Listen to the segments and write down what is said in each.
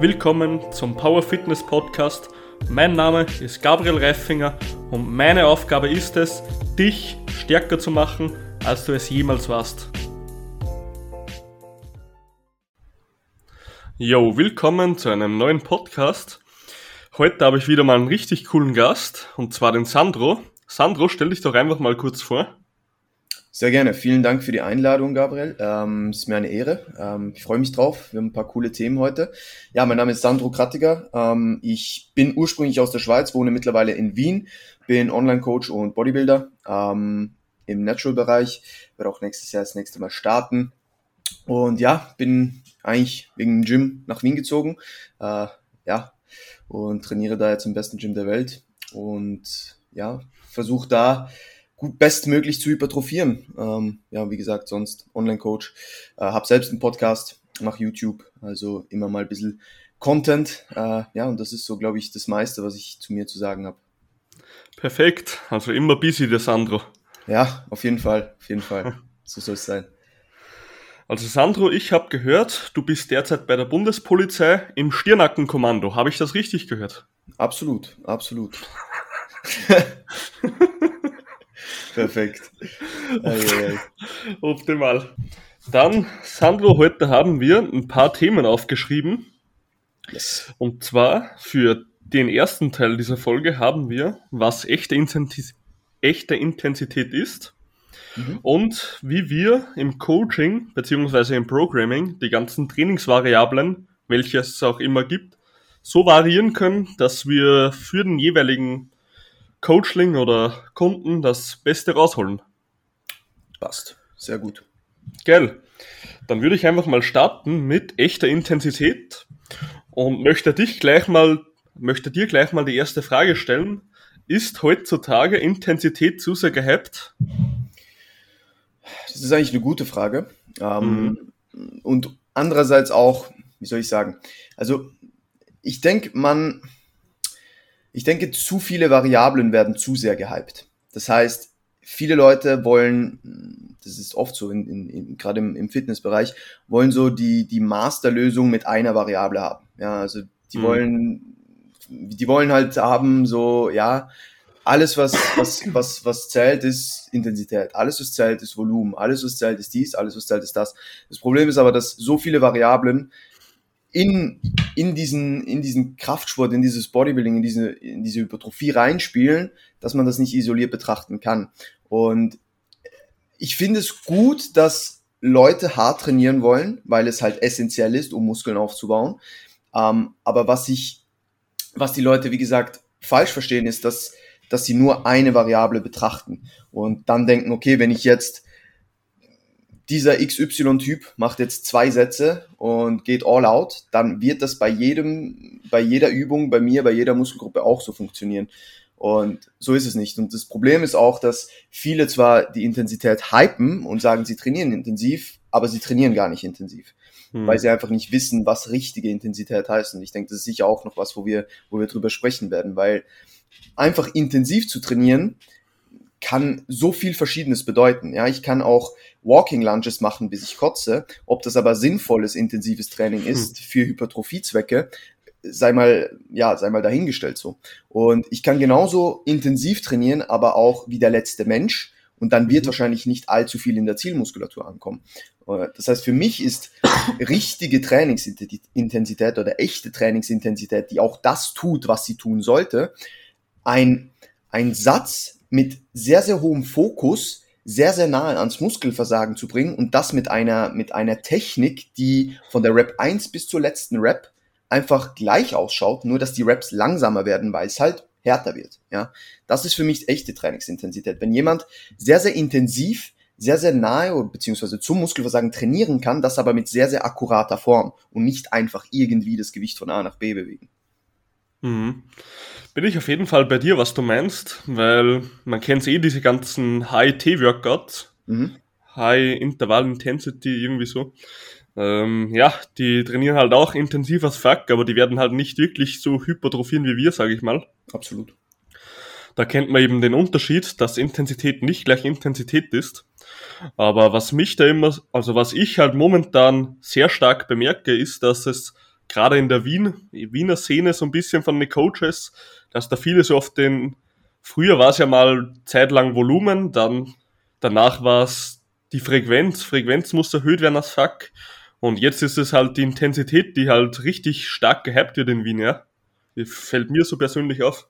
Willkommen zum Power Fitness Podcast. Mein Name ist Gabriel Reifinger und meine Aufgabe ist es, dich stärker zu machen, als du es jemals warst. Yo, willkommen zu einem neuen Podcast. Heute habe ich wieder mal einen richtig coolen Gast und zwar den Sandro. Sandro, stell dich doch einfach mal kurz vor. Sehr gerne. Vielen Dank für die Einladung, Gabriel. Ähm, ist mir eine Ehre. Ähm, ich freue mich drauf. Wir haben ein paar coole Themen heute. Ja, mein Name ist Sandro Krattiger. Ähm, ich bin ursprünglich aus der Schweiz, wohne mittlerweile in Wien, bin Online-Coach und Bodybuilder ähm, im Natural-Bereich. Werde auch nächstes Jahr das nächste Mal starten. Und ja, bin eigentlich wegen dem Gym nach Wien gezogen. Äh, ja, und trainiere da jetzt im besten Gym der Welt. Und ja, versuche da gut bestmöglich zu hypertrophieren. Ähm, ja, wie gesagt, sonst Online-Coach. Äh, hab selbst einen Podcast, mach YouTube, also immer mal ein bisschen Content. Äh, ja, und das ist so, glaube ich, das meiste, was ich zu mir zu sagen habe. Perfekt, also immer busy, der Sandro. Ja, auf jeden Fall, auf jeden Fall. so soll es sein. Also Sandro, ich habe gehört, du bist derzeit bei der Bundespolizei im Stirnackenkommando. Habe ich das richtig gehört? Absolut, absolut. Perfekt. Optimal. Dann, Sandro, heute haben wir ein paar Themen aufgeschrieben. Yes. Und zwar für den ersten Teil dieser Folge haben wir, was echte, Intensität, echte Intensität ist mhm. und wie wir im Coaching bzw. im Programming die ganzen Trainingsvariablen, welche es auch immer gibt, so variieren können, dass wir für den jeweiligen Coachling oder Kunden das Beste rausholen. Passt. Sehr gut. Geil. Dann würde ich einfach mal starten mit echter Intensität und möchte dich gleich mal, möchte dir gleich mal die erste Frage stellen. Ist heutzutage Intensität zu sehr gehypt? Das ist eigentlich eine gute Frage. Ähm, mhm. Und andererseits auch, wie soll ich sagen? Also, ich denke, man, ich denke, zu viele Variablen werden zu sehr gehypt. Das heißt, viele Leute wollen, das ist oft so, in, in, in, gerade im, im Fitnessbereich, wollen so die, die Masterlösung mit einer Variable haben. Ja, also die mhm. wollen, die wollen halt haben, so, ja, alles, was, was, was, was zählt, ist Intensität. Alles, was zählt, ist Volumen. Alles, was zählt, ist dies. Alles, was zählt, ist das. Das Problem ist aber, dass so viele Variablen in, in, diesen, in diesen Kraftsport, in dieses Bodybuilding, in diese, in diese Hypertrophie reinspielen, dass man das nicht isoliert betrachten kann. Und ich finde es gut, dass Leute hart trainieren wollen, weil es halt essentiell ist, um Muskeln aufzubauen. Ähm, aber was ich, was die Leute, wie gesagt, falsch verstehen, ist, dass, dass sie nur eine Variable betrachten und dann denken, okay, wenn ich jetzt dieser XY-Typ macht jetzt zwei Sätze und geht all out, dann wird das bei jedem, bei jeder Übung, bei mir, bei jeder Muskelgruppe auch so funktionieren. Und so ist es nicht. Und das Problem ist auch, dass viele zwar die Intensität hypen und sagen, sie trainieren intensiv, aber sie trainieren gar nicht intensiv. Hm. Weil sie einfach nicht wissen, was richtige Intensität heißt. Und ich denke, das ist sicher auch noch was, wo wir, wo wir drüber sprechen werden, weil einfach intensiv zu trainieren, kann so viel Verschiedenes bedeuten. Ja, ich kann auch Walking Lunges machen, bis ich kotze. Ob das aber sinnvolles, intensives Training ist hm. für Hypertrophiezwecke, sei mal, ja, sei mal dahingestellt so. Und ich kann genauso intensiv trainieren, aber auch wie der letzte Mensch. Und dann wird mhm. wahrscheinlich nicht allzu viel in der Zielmuskulatur ankommen. Äh, das heißt, für mich ist richtige Trainingsintensität oder echte Trainingsintensität, die auch das tut, was sie tun sollte, ein, ein Satz, mit sehr, sehr hohem Fokus sehr, sehr nahe ans Muskelversagen zu bringen und das mit einer, mit einer Technik, die von der Rap 1 bis zur letzten Rap einfach gleich ausschaut, nur dass die Raps langsamer werden, weil es halt härter wird. Ja, das ist für mich echte Trainingsintensität. Wenn jemand sehr, sehr intensiv, sehr, sehr nahe beziehungsweise zum Muskelversagen trainieren kann, das aber mit sehr, sehr akkurater Form und nicht einfach irgendwie das Gewicht von A nach B bewegen. Mhm. Bin ich auf jeden Fall bei dir, was du meinst, weil man kennt eh diese ganzen High-T-Workouts, mhm. High Interval Intensity, irgendwie so. Ähm, ja, die trainieren halt auch intensiv als fuck, aber die werden halt nicht wirklich so hypertrophieren wie wir, sage ich mal. Absolut. Da kennt man eben den Unterschied, dass Intensität nicht gleich Intensität ist. Aber was mich da immer, also was ich halt momentan sehr stark bemerke, ist, dass es gerade in der Wien, Wiener Szene so ein bisschen von den Coaches, dass da viele so oft den, früher war es ja mal zeitlang Volumen, dann danach war es die Frequenz, Frequenz muss erhöht werden als Fuck. Und jetzt ist es halt die Intensität, die halt richtig stark gehypt wird in Wien, ja. Die fällt mir so persönlich auf.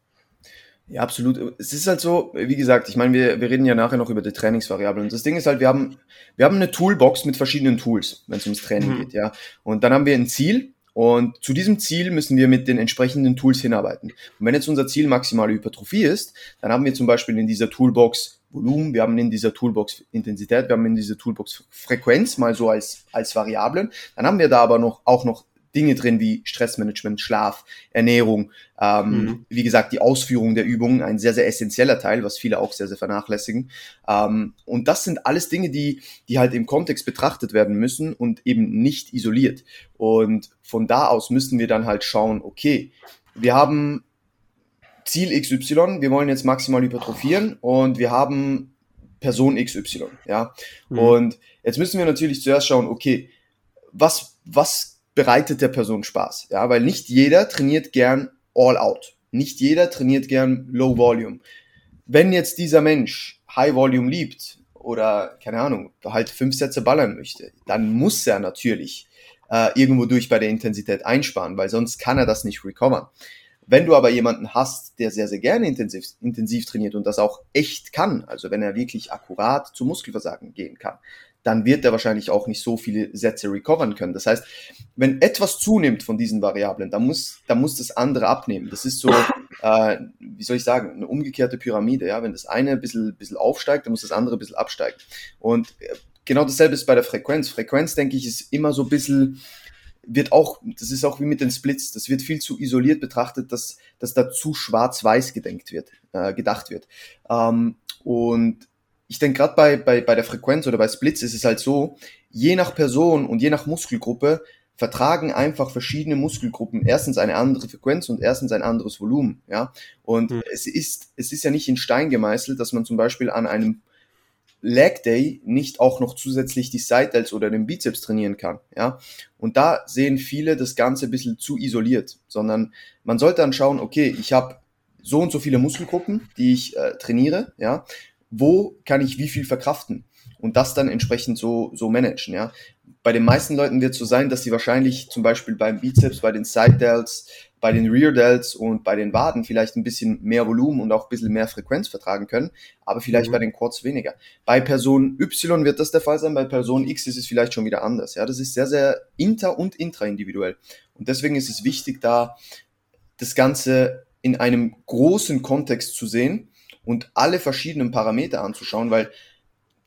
Ja, absolut. Es ist halt so, wie gesagt, ich meine, wir, wir reden ja nachher noch über die Trainingsvariablen. Und das Ding ist halt, wir haben, wir haben eine Toolbox mit verschiedenen Tools, wenn es ums Training mhm. geht, ja. Und dann haben wir ein Ziel und zu diesem Ziel müssen wir mit den entsprechenden Tools hinarbeiten. Und wenn jetzt unser Ziel maximale Hypertrophie ist, dann haben wir zum Beispiel in dieser Toolbox Volumen, wir haben in dieser Toolbox Intensität, wir haben in dieser Toolbox Frequenz mal so als, als Variablen. Dann haben wir da aber noch, auch noch Dinge drin wie Stressmanagement, Schlaf, Ernährung, ähm, mhm. wie gesagt, die Ausführung der Übungen, ein sehr, sehr essentieller Teil, was viele auch sehr, sehr vernachlässigen. Ähm, und das sind alles Dinge, die, die halt im Kontext betrachtet werden müssen und eben nicht isoliert. Und von da aus müssen wir dann halt schauen, okay, wir haben Ziel XY, wir wollen jetzt maximal hypertrophieren und wir haben Person XY, ja. Mhm. Und jetzt müssen wir natürlich zuerst schauen, okay, was, was bereitet der Person Spaß, ja, weil nicht jeder trainiert gern all out. Nicht jeder trainiert gern low volume. Wenn jetzt dieser Mensch high volume liebt oder keine Ahnung, halt fünf Sätze ballern möchte, dann muss er natürlich äh, irgendwo durch bei der Intensität einsparen, weil sonst kann er das nicht recovern. Wenn du aber jemanden hast, der sehr, sehr gerne intensiv, intensiv trainiert und das auch echt kann, also wenn er wirklich akkurat zu Muskelversagen gehen kann, dann wird er wahrscheinlich auch nicht so viele Sätze recovern können. Das heißt, wenn etwas zunimmt von diesen Variablen, dann muss, dann muss das andere abnehmen. Das ist so, äh, wie soll ich sagen, eine umgekehrte Pyramide. Ja? Wenn das eine ein bisschen, bisschen aufsteigt, dann muss das andere ein bisschen absteigen. Und äh, genau dasselbe ist bei der Frequenz. Frequenz, denke ich, ist immer so ein bisschen wird auch, das ist auch wie mit den Splits, das wird viel zu isoliert betrachtet, dass, dass da zu schwarz-weiß gedenkt wird, äh, gedacht wird. Ähm, und ich denke gerade bei, bei, bei der Frequenz oder bei Splits ist es halt so, je nach Person und je nach Muskelgruppe vertragen einfach verschiedene Muskelgruppen erstens eine andere Frequenz und erstens ein anderes Volumen, ja. Und mhm. es ist, es ist ja nicht in Stein gemeißelt, dass man zum Beispiel an einem Leg Day nicht auch noch zusätzlich die Side Delts oder den Bizeps trainieren kann, ja. Und da sehen viele das Ganze ein bisschen zu isoliert, sondern man sollte dann schauen, okay, ich habe so und so viele Muskelgruppen, die ich äh, trainiere, ja. Wo kann ich wie viel verkraften? Und das dann entsprechend so, so managen, ja. Bei den meisten Leuten wird es so sein, dass sie wahrscheinlich zum Beispiel beim Bizeps, bei den Side Delts, bei den Rear Delts und bei den Waden vielleicht ein bisschen mehr Volumen und auch ein bisschen mehr Frequenz vertragen können, aber vielleicht mhm. bei den Quads weniger. Bei Person Y wird das der Fall sein, bei Person X ist es vielleicht schon wieder anders. Ja, das ist sehr, sehr inter- und intraindividuell. Und deswegen ist es wichtig, da das Ganze in einem großen Kontext zu sehen und alle verschiedenen Parameter anzuschauen, weil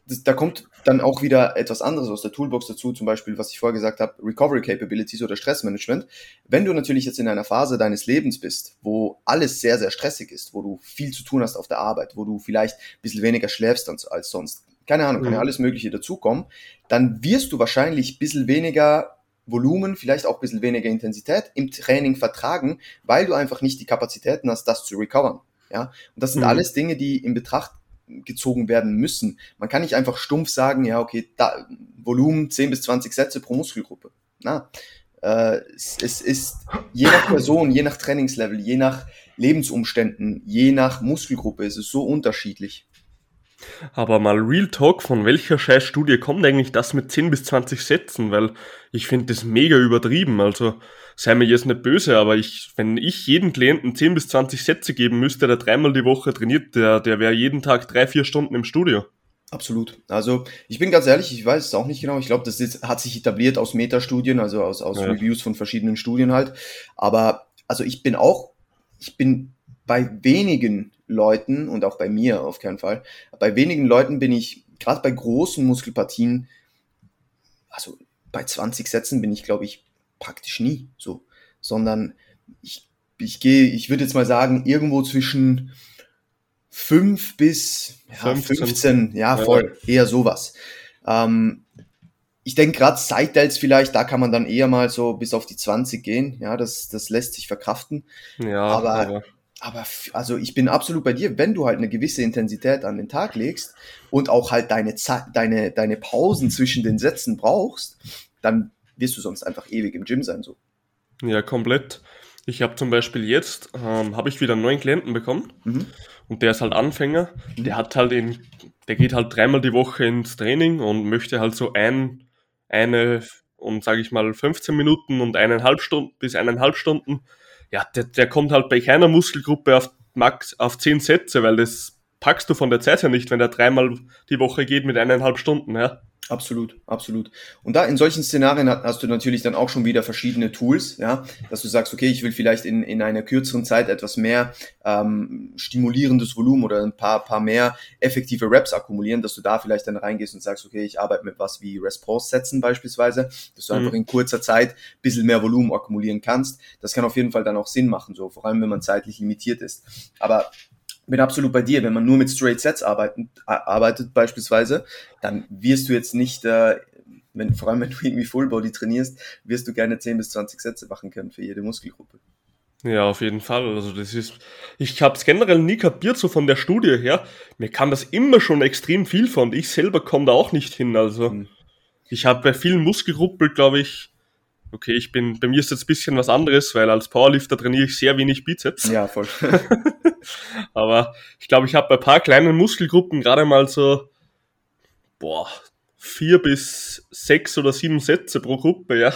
das, da kommt dann auch wieder etwas anderes aus der Toolbox dazu, zum Beispiel, was ich vorher gesagt habe, Recovery Capabilities oder Stressmanagement. Wenn du natürlich jetzt in einer Phase deines Lebens bist, wo alles sehr, sehr stressig ist, wo du viel zu tun hast auf der Arbeit, wo du vielleicht ein bisschen weniger schläfst als sonst, keine Ahnung, kann ja mhm. alles Mögliche dazukommen, dann wirst du wahrscheinlich ein bisschen weniger Volumen, vielleicht auch ein bisschen weniger Intensität im Training vertragen, weil du einfach nicht die Kapazitäten hast, das zu recovern. Ja, und das sind mhm. alles Dinge, die in Betracht gezogen werden müssen. Man kann nicht einfach stumpf sagen, ja, okay, da, Volumen 10 bis 20 Sätze pro Muskelgruppe. Na, äh, es, es ist je nach Person, je nach Trainingslevel, je nach Lebensumständen, je nach Muskelgruppe ist es so unterschiedlich. Aber mal Real Talk, von welcher scheiß Studie kommt eigentlich das mit 10 bis 20 Sätzen? Weil ich finde das mega übertrieben. Also sei mir jetzt nicht böse, aber ich, wenn ich jedem Klienten 10 bis 20 Sätze geben müsste, der dreimal die Woche trainiert, der, der wäre jeden Tag drei, vier Stunden im Studio. Absolut. Also ich bin ganz ehrlich, ich weiß es auch nicht genau. Ich glaube, das ist, hat sich etabliert aus Metastudien, also aus, aus ja. Reviews von verschiedenen Studien halt. Aber also ich bin auch, ich bin bei wenigen Leuten und auch bei mir auf keinen Fall, bei wenigen Leuten bin ich, gerade bei großen Muskelpartien, also bei 20 Sätzen bin ich, glaube ich, praktisch nie so, sondern ich, ich gehe, ich würde jetzt mal sagen, irgendwo zwischen 5 bis ja, 15, 15 ja, voll, ja. eher sowas. Ähm, ich denke gerade Side vielleicht, da kann man dann eher mal so bis auf die 20 gehen. Ja, das, das lässt sich verkraften. Ja, aber, aber, aber also ich bin absolut bei dir, wenn du halt eine gewisse Intensität an den Tag legst und auch halt deine, deine, deine Pausen zwischen den Sätzen brauchst, dann wirst du sonst einfach ewig im Gym sein, so. Ja, komplett. Ich habe zum Beispiel jetzt, ähm, habe ich wieder einen neuen Klienten bekommen mhm. und der ist halt Anfänger. Mhm. Der hat halt in, der geht halt dreimal die Woche ins Training und möchte halt so ein, eine und sage ich mal 15 Minuten und eineinhalb Stunden bis eineinhalb Stunden. Ja, der, der kommt halt bei keiner Muskelgruppe auf max auf zehn Sätze, weil das packst du von der Zeit her nicht, wenn der dreimal die Woche geht mit eineinhalb Stunden, ja. Absolut, absolut. Und da in solchen Szenarien hast du natürlich dann auch schon wieder verschiedene Tools, ja, dass du sagst, okay, ich will vielleicht in, in einer kürzeren Zeit etwas mehr ähm, stimulierendes Volumen oder ein paar, paar mehr effektive Reps akkumulieren, dass du da vielleicht dann reingehst und sagst, okay, ich arbeite mit was wie Response-Sätzen beispielsweise, dass du mhm. einfach in kurzer Zeit ein bisschen mehr Volumen akkumulieren kannst. Das kann auf jeden Fall dann auch Sinn machen, so vor allem wenn man zeitlich limitiert ist. Aber bin absolut bei dir. Wenn man nur mit Straight Sets arbeiten, arbeitet beispielsweise, dann wirst du jetzt nicht, äh, wenn, vor allem wenn du irgendwie Full Body trainierst, wirst du gerne 10 bis 20 Sätze machen können für jede Muskelgruppe. Ja, auf jeden Fall. Also das ist, ich habe es generell nie kapiert, so von der Studie her. Mir kam das immer schon extrem viel von. Ich selber komme da auch nicht hin. Also hm. ich habe bei vielen Muskelgruppen, glaube ich, okay, ich bin, bei mir ist jetzt ein bisschen was anderes, weil als Powerlifter trainiere ich sehr wenig Bizeps. Ja, voll. Aber ich glaube, ich habe bei ein paar kleinen Muskelgruppen gerade mal so, boah, vier bis sechs oder sieben Sätze pro Gruppe, ja.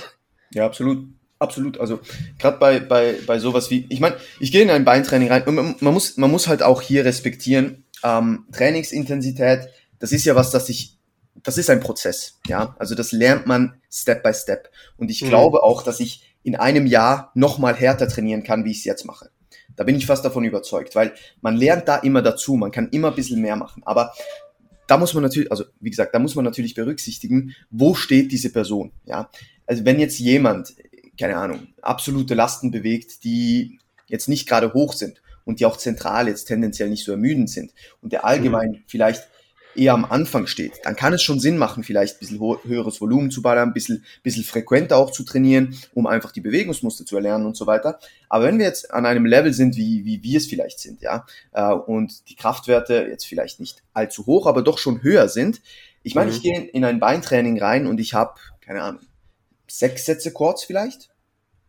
Ja, absolut. Absolut. Also gerade bei, bei, bei sowas wie, ich meine, ich gehe in ein Beintraining rein und man, man, muss, man muss halt auch hier respektieren, ähm, Trainingsintensität, das ist ja was, das sich das ist ein Prozess, ja. Also das lernt man Step by Step. Und ich mhm. glaube auch, dass ich in einem Jahr noch mal härter trainieren kann, wie ich es jetzt mache. Da bin ich fast davon überzeugt, weil man lernt da immer dazu, man kann immer ein bisschen mehr machen. Aber da muss man natürlich, also wie gesagt, da muss man natürlich berücksichtigen, wo steht diese Person, ja. Also wenn jetzt jemand, keine Ahnung, absolute Lasten bewegt, die jetzt nicht gerade hoch sind und die auch zentral jetzt tendenziell nicht so ermüdend sind und der allgemein mhm. vielleicht eher am Anfang steht, dann kann es schon Sinn machen, vielleicht ein bisschen höheres Volumen zu ballern, ein bisschen, bisschen frequenter auch zu trainieren, um einfach die Bewegungsmuster zu erlernen und so weiter. Aber wenn wir jetzt an einem Level sind, wie, wie wir es vielleicht sind, ja, äh, und die Kraftwerte jetzt vielleicht nicht allzu hoch, aber doch schon höher sind, ich meine, mhm. ich gehe in ein Beintraining rein und ich habe, keine Ahnung, sechs Sätze Quads vielleicht.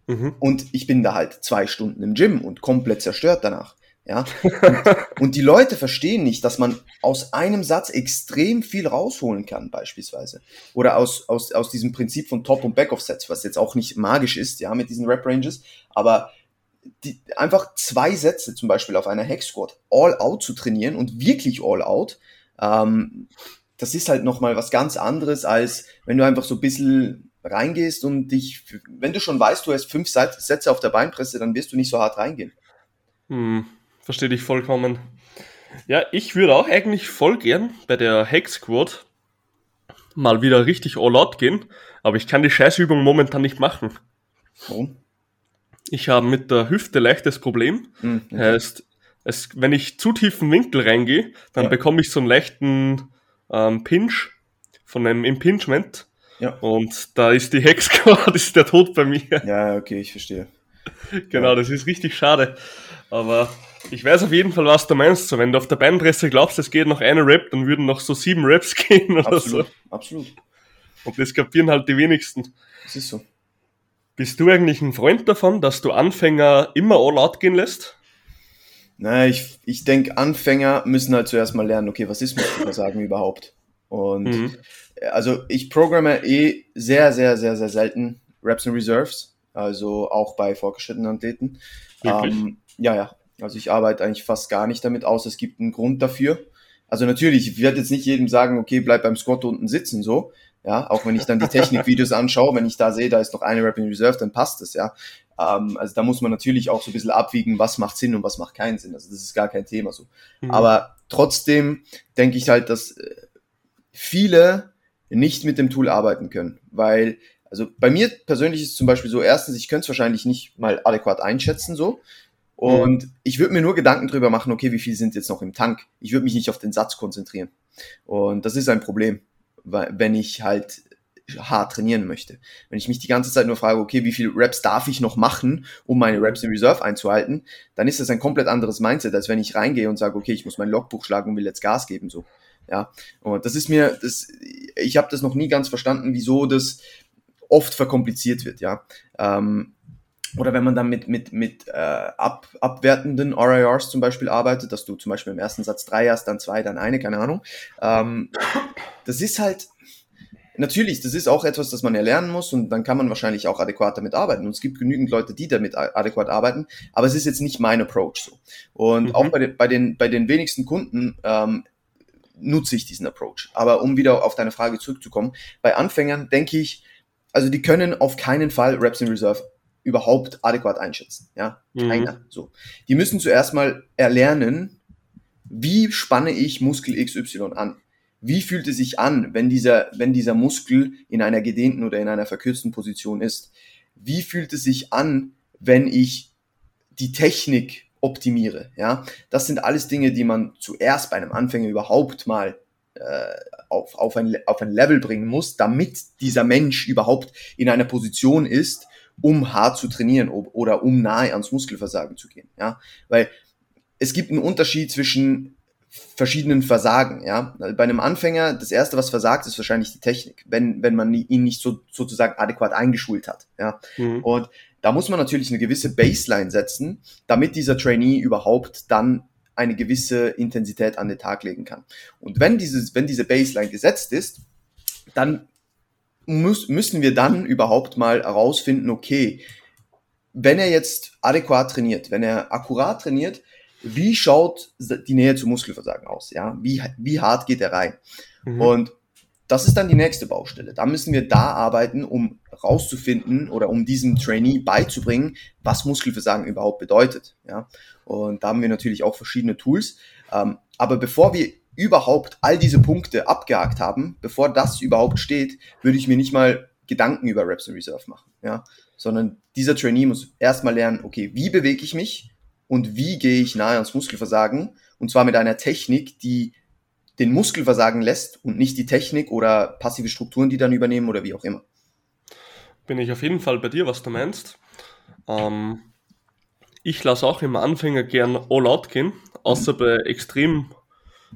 Mhm. Und ich bin da halt zwei Stunden im Gym und komplett zerstört danach. Ja? Und, und, die Leute verstehen nicht, dass man aus einem Satz extrem viel rausholen kann, beispielsweise. Oder aus, aus, aus diesem Prinzip von Top- und Back-of-Sets, was jetzt auch nicht magisch ist, ja, mit diesen Rep-Ranges, aber die, einfach zwei Sätze zum Beispiel auf einer Hex-Squat all out zu trainieren und wirklich all out, ähm, das ist halt nochmal was ganz anderes, als wenn du einfach so ein bisschen reingehst und dich, wenn du schon weißt, du hast fünf Sätze auf der Beinpresse, dann wirst du nicht so hart reingehen. Hm. Verstehe dich vollkommen. Ja, ich würde auch eigentlich voll gern bei der Hex Squad mal wieder richtig all out gehen, aber ich kann die Scheißübung momentan nicht machen. Warum? Ich habe mit der Hüfte leichtes Problem. Mhm. Heißt, es, wenn ich zu tiefen Winkel reingehe, dann ja. bekomme ich so einen leichten ähm, Pinch von einem Impingement. Ja. Und da ist die Hex Squad, ist der Tod bei mir. Ja, okay, ich verstehe. genau, ja. das ist richtig schade. Aber ich weiß auf jeden Fall, was du meinst. So, wenn du auf der Beinpresse glaubst, es geht noch eine Rap, dann würden noch so sieben Raps gehen oder absolut, so. Absolut. Und das kapieren halt die wenigsten. Das ist so. Bist du eigentlich ein Freund davon, dass du Anfänger immer all out gehen lässt? Naja, ich, ich denke, Anfänger müssen halt zuerst mal lernen, okay, was ist Muskelversagen überhaupt? Und mhm. also ich programme eh sehr, sehr, sehr, sehr selten Reps and Reserves, also auch bei fortgeschrittenen Athleten. Ähm, ja, ja, also ich arbeite eigentlich fast gar nicht damit aus. Es gibt einen Grund dafür. Also natürlich, ich werde jetzt nicht jedem sagen, okay, bleib beim Squat unten sitzen, so. Ja, auch wenn ich dann die Technikvideos anschaue, wenn ich da sehe, da ist noch eine Rep in Reserve, dann passt es, ja. Ähm, also da muss man natürlich auch so ein bisschen abwiegen, was macht Sinn und was macht keinen Sinn. Also das ist gar kein Thema so. Mhm. Aber trotzdem denke ich halt, dass äh, viele nicht mit dem Tool arbeiten können, weil also bei mir persönlich ist es zum Beispiel so, erstens, ich könnte es wahrscheinlich nicht mal adäquat einschätzen, so. Und mhm. ich würde mir nur Gedanken drüber machen, okay, wie viel sind jetzt noch im Tank? Ich würde mich nicht auf den Satz konzentrieren. Und das ist ein Problem, wenn ich halt hart trainieren möchte. Wenn ich mich die ganze Zeit nur frage, okay, wie viel Reps darf ich noch machen, um meine Reps in Reserve einzuhalten, dann ist das ein komplett anderes Mindset, als wenn ich reingehe und sage, okay, ich muss mein Logbuch schlagen und will jetzt Gas geben, so. Ja, und das ist mir, das, ich habe das noch nie ganz verstanden, wieso das oft verkompliziert wird, ja. Ähm, oder wenn man dann mit, mit, mit äh, ab, abwertenden RIRs zum Beispiel arbeitet, dass du zum Beispiel im ersten Satz drei hast, dann zwei, dann eine, keine Ahnung. Ähm, das ist halt, natürlich, das ist auch etwas, das man erlernen muss und dann kann man wahrscheinlich auch adäquat damit arbeiten. Und es gibt genügend Leute, die damit adäquat arbeiten, aber es ist jetzt nicht mein Approach so. Und mhm. auch bei den, bei, den, bei den wenigsten Kunden ähm, nutze ich diesen Approach. Aber um wieder auf deine Frage zurückzukommen, bei Anfängern denke ich, also die können auf keinen Fall Reps in Reserve überhaupt adäquat einschätzen. Ja, mhm. keiner. So. Die müssen zuerst mal erlernen, wie spanne ich Muskel XY an? Wie fühlt es sich an, wenn dieser, wenn dieser Muskel in einer gedehnten oder in einer verkürzten Position ist? Wie fühlt es sich an, wenn ich die Technik optimiere? Ja, das sind alles Dinge, die man zuerst bei einem Anfänger überhaupt mal äh, auf, auf, ein, auf ein Level bringen muss, damit dieser Mensch überhaupt in einer Position ist, um hart zu trainieren oder um nahe ans Muskelversagen zu gehen. Ja, weil es gibt einen Unterschied zwischen verschiedenen Versagen. Ja, bei einem Anfänger das erste, was versagt, ist wahrscheinlich die Technik, wenn wenn man ihn nicht so sozusagen adäquat eingeschult hat. Ja, mhm. und da muss man natürlich eine gewisse Baseline setzen, damit dieser Trainee überhaupt dann eine gewisse Intensität an den Tag legen kann. Und wenn dieses, wenn diese Baseline gesetzt ist, dann muss, müssen wir dann überhaupt mal herausfinden, okay, wenn er jetzt adäquat trainiert, wenn er akkurat trainiert, wie schaut die Nähe zum Muskelversagen aus? Ja, wie, wie hart geht er rein? Mhm. Und das ist dann die nächste Baustelle. Da müssen wir da arbeiten, um rauszufinden oder um diesem Trainee beizubringen, was Muskelversagen überhaupt bedeutet. Ja, und da haben wir natürlich auch verschiedene Tools. Ähm, aber bevor wir überhaupt all diese Punkte abgehakt haben, bevor das überhaupt steht, würde ich mir nicht mal Gedanken über Reps in Reserve machen, ja, sondern dieser Trainee muss erstmal lernen, okay, wie bewege ich mich und wie gehe ich nahe ans Muskelversagen und zwar mit einer Technik, die den Muskelversagen lässt und nicht die Technik oder passive Strukturen, die dann übernehmen oder wie auch immer. Bin ich auf jeden Fall bei dir, was du meinst. Ähm, ich lasse auch im Anfänger gern all out gehen, außer bei extrem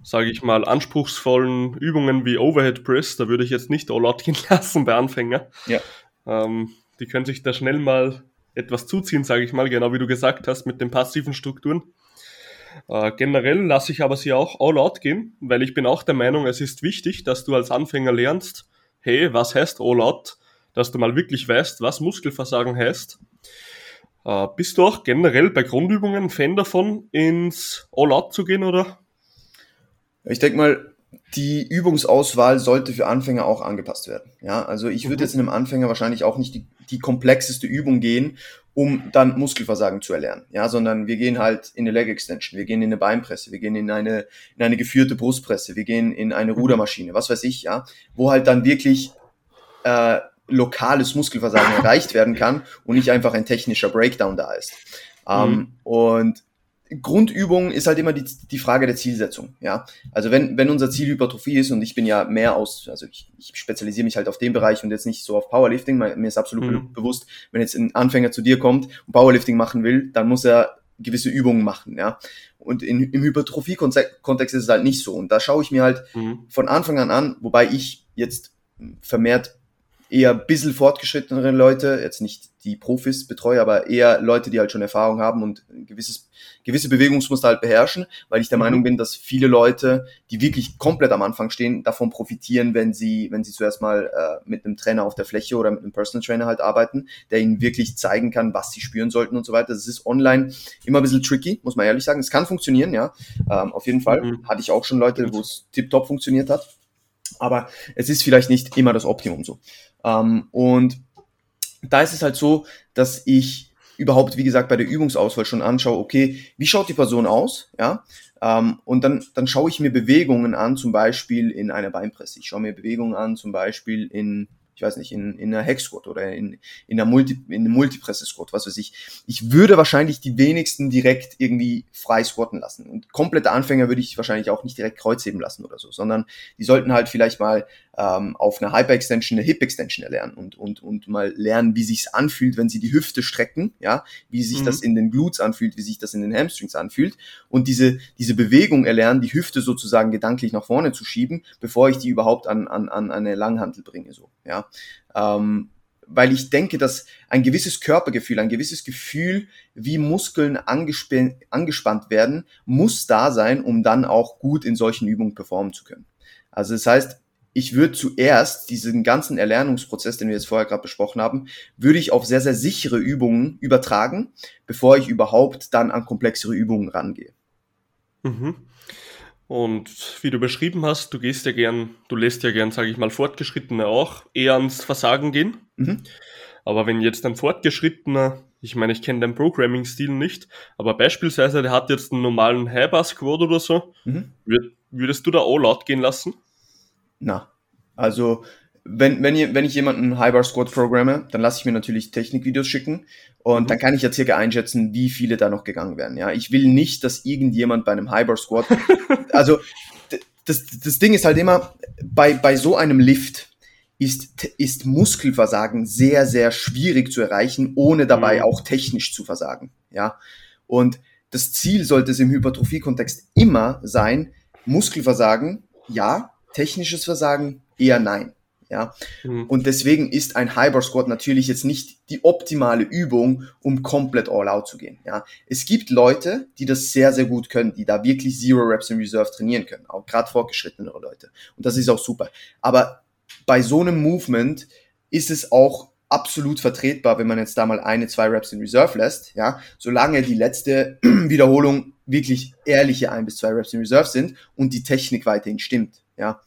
sage ich mal, anspruchsvollen Übungen wie Overhead Press, da würde ich jetzt nicht all out gehen lassen bei Anfänger. Ja. Ähm, die können sich da schnell mal etwas zuziehen, sage ich mal, genau wie du gesagt hast, mit den passiven Strukturen. Äh, generell lasse ich aber sie auch all out gehen, weil ich bin auch der Meinung, es ist wichtig, dass du als Anfänger lernst, hey, was heißt all out? Dass du mal wirklich weißt, was Muskelversagen heißt. Äh, bist du auch generell bei Grundübungen Fan davon, ins All Out zu gehen, oder? Ich denke mal, die Übungsauswahl sollte für Anfänger auch angepasst werden. Ja, also ich würde mhm. jetzt in einem Anfänger wahrscheinlich auch nicht die, die komplexeste Übung gehen, um dann Muskelversagen zu erlernen. Ja, sondern wir gehen halt in eine Leg Extension, wir gehen in eine Beinpresse, wir gehen in eine, in eine geführte Brustpresse, wir gehen in eine mhm. Rudermaschine, was weiß ich, ja, wo halt dann wirklich äh, lokales Muskelversagen erreicht werden kann und nicht einfach ein technischer Breakdown da ist. Ähm, mhm. und Grundübung ist halt immer die, die Frage der Zielsetzung, ja. Also wenn, wenn unser Ziel Hypertrophie ist und ich bin ja mehr aus, also ich, ich spezialisiere mich halt auf den Bereich und jetzt nicht so auf Powerlifting, mir ist absolut mhm. bewusst, wenn jetzt ein Anfänger zu dir kommt und Powerlifting machen will, dann muss er gewisse Übungen machen, ja. Und in, im Hypertrophie-Kontext ist es halt nicht so. Und da schaue ich mir halt mhm. von Anfang an an, wobei ich jetzt vermehrt eher ein bisschen fortgeschrittenere Leute, jetzt nicht die Profis betreue, aber eher Leute, die halt schon Erfahrung haben und ein gewisses, gewisse Bewegungsmuster halt beherrschen, weil ich der mhm. Meinung bin, dass viele Leute, die wirklich komplett am Anfang stehen, davon profitieren, wenn sie, wenn sie zuerst mal äh, mit einem Trainer auf der Fläche oder mit einem Personal Trainer halt arbeiten, der ihnen wirklich zeigen kann, was sie spüren sollten und so weiter. Das ist online immer ein bisschen tricky, muss man ehrlich sagen. Es kann funktionieren, ja. Ähm, auf jeden Fall. Mhm. Hatte ich auch schon Leute, wo es tiptop funktioniert hat. Aber es ist vielleicht nicht immer das Optimum so. Ähm, und da ist es halt so, dass ich überhaupt, wie gesagt, bei der Übungsauswahl schon anschaue, okay, wie schaut die Person aus, ja, ähm, und dann, dann schaue ich mir Bewegungen an, zum Beispiel in einer Beinpresse. Ich schaue mir Bewegungen an, zum Beispiel in ich weiß nicht, in, in einer Hex-Squad oder in, in einer Multi, in einem Multipresse-Squad, was weiß ich. Ich würde wahrscheinlich die wenigsten direkt irgendwie frei squatten lassen. Und komplette Anfänger würde ich wahrscheinlich auch nicht direkt kreuzheben lassen oder so, sondern die sollten halt vielleicht mal ähm, auf einer Hyper-Extension eine Hip-Extension erlernen und, und, und mal lernen, wie sich's anfühlt, wenn sie die Hüfte strecken, ja, wie sich mhm. das in den Glutes anfühlt, wie sich das in den Hamstrings anfühlt und diese, diese Bewegung erlernen, die Hüfte sozusagen gedanklich nach vorne zu schieben, bevor ich die überhaupt an, an, an eine Langhantel bringe, so, ja. Ähm, weil ich denke, dass ein gewisses Körpergefühl, ein gewisses Gefühl, wie Muskeln angesp angespannt werden, muss da sein, um dann auch gut in solchen Übungen performen zu können. Also das heißt, ich würde zuerst diesen ganzen Erlernungsprozess, den wir jetzt vorher gerade besprochen haben, würde ich auf sehr, sehr sichere Übungen übertragen, bevor ich überhaupt dann an komplexere Übungen rangehe. Mhm. Und wie du beschrieben hast, du gehst ja gern, du lässt ja gern, sage ich mal, Fortgeschrittene auch eher ans Versagen gehen. Mhm. Aber wenn jetzt ein Fortgeschrittener, ich meine, ich kenne den Programming-Stil nicht, aber beispielsweise der hat jetzt einen normalen High-Bar-Squad oder so, mhm. würdest du da All-Out gehen lassen? Na, also wenn, wenn, ihr, wenn ich jemanden Highbar Squad programme, dann lasse ich mir natürlich Technikvideos schicken und mhm. dann kann ich ja circa einschätzen, wie viele da noch gegangen werden. Ja, ich will nicht, dass irgendjemand bei einem Highbar Squad, also das, das Ding ist halt immer, bei, bei so einem Lift ist, ist Muskelversagen sehr, sehr schwierig zu erreichen, ohne dabei mhm. auch technisch zu versagen. Ja, und das Ziel sollte es im Hypertrophie-Kontext immer sein, Muskelversagen, ja, technisches Versagen eher nein. Ja, mhm. und deswegen ist ein High Squat natürlich jetzt nicht die optimale Übung, um komplett all out zu gehen. Ja, es gibt Leute, die das sehr, sehr gut können, die da wirklich Zero Reps in Reserve trainieren können, auch gerade fortgeschrittenere Leute. Und das ist auch super. Aber bei so einem Movement ist es auch absolut vertretbar, wenn man jetzt da mal eine, zwei Reps in Reserve lässt, ja, solange die letzte Wiederholung wirklich ehrliche ein bis zwei Reps in Reserve sind und die Technik weiterhin stimmt. Ja,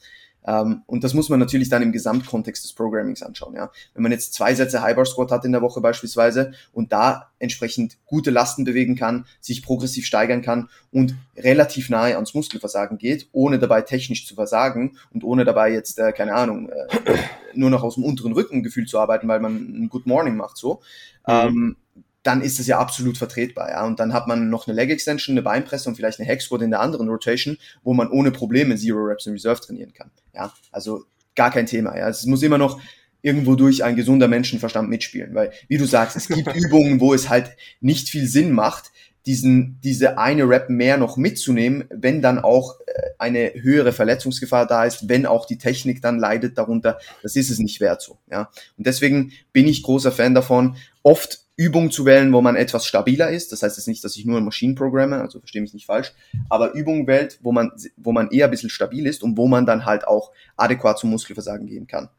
ähm, und das muss man natürlich dann im Gesamtkontext des Programmings anschauen. Ja, wenn man jetzt zwei Sätze Highbar Squat hat in der Woche beispielsweise und da entsprechend gute Lasten bewegen kann, sich progressiv steigern kann und relativ nahe ans Muskelversagen geht, ohne dabei technisch zu versagen und ohne dabei jetzt äh, keine Ahnung äh, nur noch aus dem unteren Rückengefühl zu arbeiten, weil man ein Good Morning macht so. Mhm. Ähm, dann ist es ja absolut vertretbar. Ja? Und dann hat man noch eine Leg Extension, eine Beinpresse und vielleicht eine Hex Squat in der anderen Rotation, wo man ohne Probleme Zero Reps in Reserve trainieren kann. Ja, also gar kein Thema. Ja, es muss immer noch irgendwo durch ein gesunder Menschenverstand mitspielen, weil wie du sagst, es gibt Übungen, wo es halt nicht viel Sinn macht, diesen, diese eine Rap mehr noch mitzunehmen, wenn dann auch äh, eine höhere Verletzungsgefahr da ist, wenn auch die Technik dann leidet darunter, das ist es nicht wert so, ja. Und deswegen bin ich großer Fan davon, oft Übungen zu wählen, wo man etwas stabiler ist. Das heißt jetzt nicht, dass ich nur Maschinen programme, also verstehe mich nicht falsch, aber Übungen wählt, wo man, wo man eher ein bisschen stabil ist und wo man dann halt auch adäquat zum Muskelversagen gehen kann.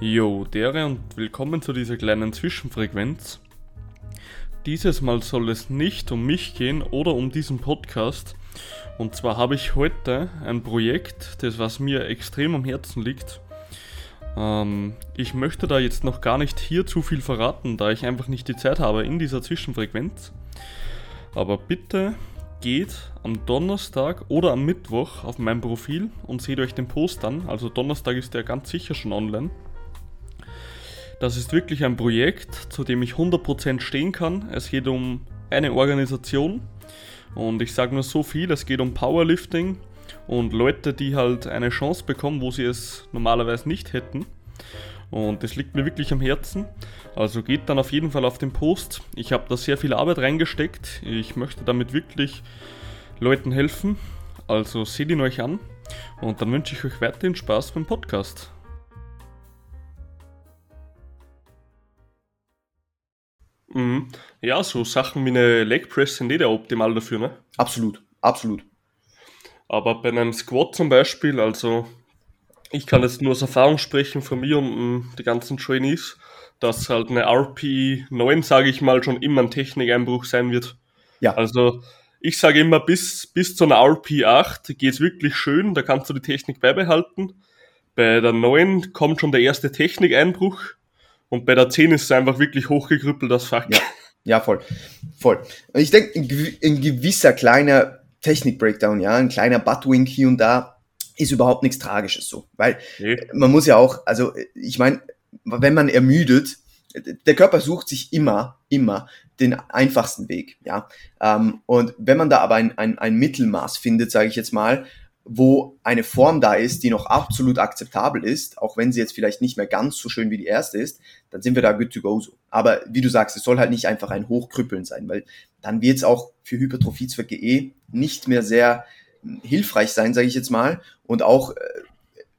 Jo, dere und willkommen zu dieser kleinen Zwischenfrequenz. Dieses Mal soll es nicht um mich gehen oder um diesen Podcast. Und zwar habe ich heute ein Projekt, das was mir extrem am Herzen liegt ähm, ich möchte da jetzt noch gar nicht hier zu viel verraten, da ich einfach nicht die Zeit habe in dieser Zwischenfrequenz. Aber bitte geht am Donnerstag oder am Mittwoch auf mein Profil und seht euch den Post an. Also Donnerstag ist der ganz sicher schon online. Das ist wirklich ein Projekt, zu dem ich 100% stehen kann. Es geht um eine Organisation und ich sage nur so viel, es geht um Powerlifting und Leute, die halt eine Chance bekommen, wo sie es normalerweise nicht hätten. Und das liegt mir wirklich am Herzen. Also geht dann auf jeden Fall auf den Post. Ich habe da sehr viel Arbeit reingesteckt. Ich möchte damit wirklich Leuten helfen. Also seht ihn euch an. Und dann wünsche ich euch weiterhin Spaß beim Podcast. Mhm. Ja, so Sachen wie eine Leg Press sind eh der optimal dafür, ne? Absolut, absolut. Aber bei einem Squat zum Beispiel, also ich kann jetzt nur aus Erfahrung sprechen von mir und mm, die ganzen Trainees, dass halt eine RP 9, sage ich mal, schon immer ein Technikeinbruch sein wird. Ja. Also ich sage immer, bis, bis zu einer RP 8 geht es wirklich schön, da kannst du die Technik beibehalten. Bei der 9 kommt schon der erste Technikeinbruch und bei der 10 ist es einfach wirklich hochgekrüppelt, das Fuck. Ja, ja voll. Voll. Ich denke, ein gewisser kleiner Technik-Breakdown, ja, ein kleiner Buttwink hier und da ist überhaupt nichts Tragisches so, weil nee. man muss ja auch, also ich meine, wenn man ermüdet, der Körper sucht sich immer, immer den einfachsten Weg, ja. Ähm, und wenn man da aber ein, ein, ein Mittelmaß findet, sage ich jetzt mal, wo eine Form da ist, die noch absolut akzeptabel ist, auch wenn sie jetzt vielleicht nicht mehr ganz so schön wie die erste ist, dann sind wir da good to go so. Aber wie du sagst, es soll halt nicht einfach ein Hochkrüppeln sein, weil dann wird es auch für Hypertrophiezwecke eh nicht mehr sehr hilfreich sein, sage ich jetzt mal, und auch äh,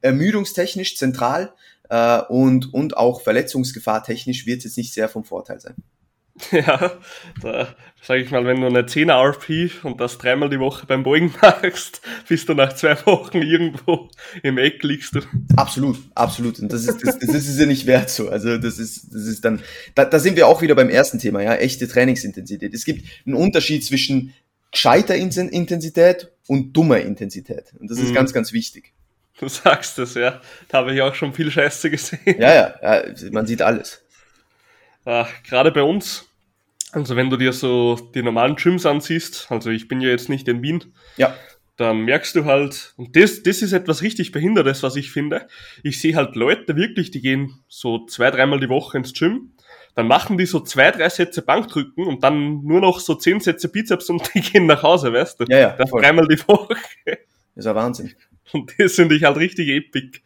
ermüdungstechnisch zentral äh, und, und auch Verletzungsgefahr technisch wird es jetzt nicht sehr vom Vorteil sein. Ja, da sage ich mal, wenn du eine 10er RP und das dreimal die Woche beim Beugen machst, bist du nach zwei Wochen irgendwo im Eck liegst du. Absolut, absolut. Und das ist, das, das ist es ja nicht wert so. Also das ist, das ist dann, da, da sind wir auch wieder beim ersten Thema, ja, echte Trainingsintensität. Es gibt einen Unterschied zwischen gescheiter Intensität und dummer Intensität. Und das ist mhm. ganz, ganz wichtig. Du sagst es, ja. Da habe ich auch schon viel Scheiße gesehen. Ja, ja, ja man sieht alles. Ach, Gerade bei uns, also wenn du dir so die normalen Gyms ansiehst, also ich bin ja jetzt nicht in Wien, ja. dann merkst du halt, und das, das ist etwas richtig Behindertes, was ich finde. Ich sehe halt Leute wirklich, die gehen so zwei, dreimal die Woche ins Gym, dann machen die so zwei, drei Sätze Bankdrücken und dann nur noch so zehn Sätze Bizeps und die gehen nach Hause, weißt du? Ja, ja. Dreimal die Woche. Das ist ja Wahnsinn. Und das finde ich halt richtig epic.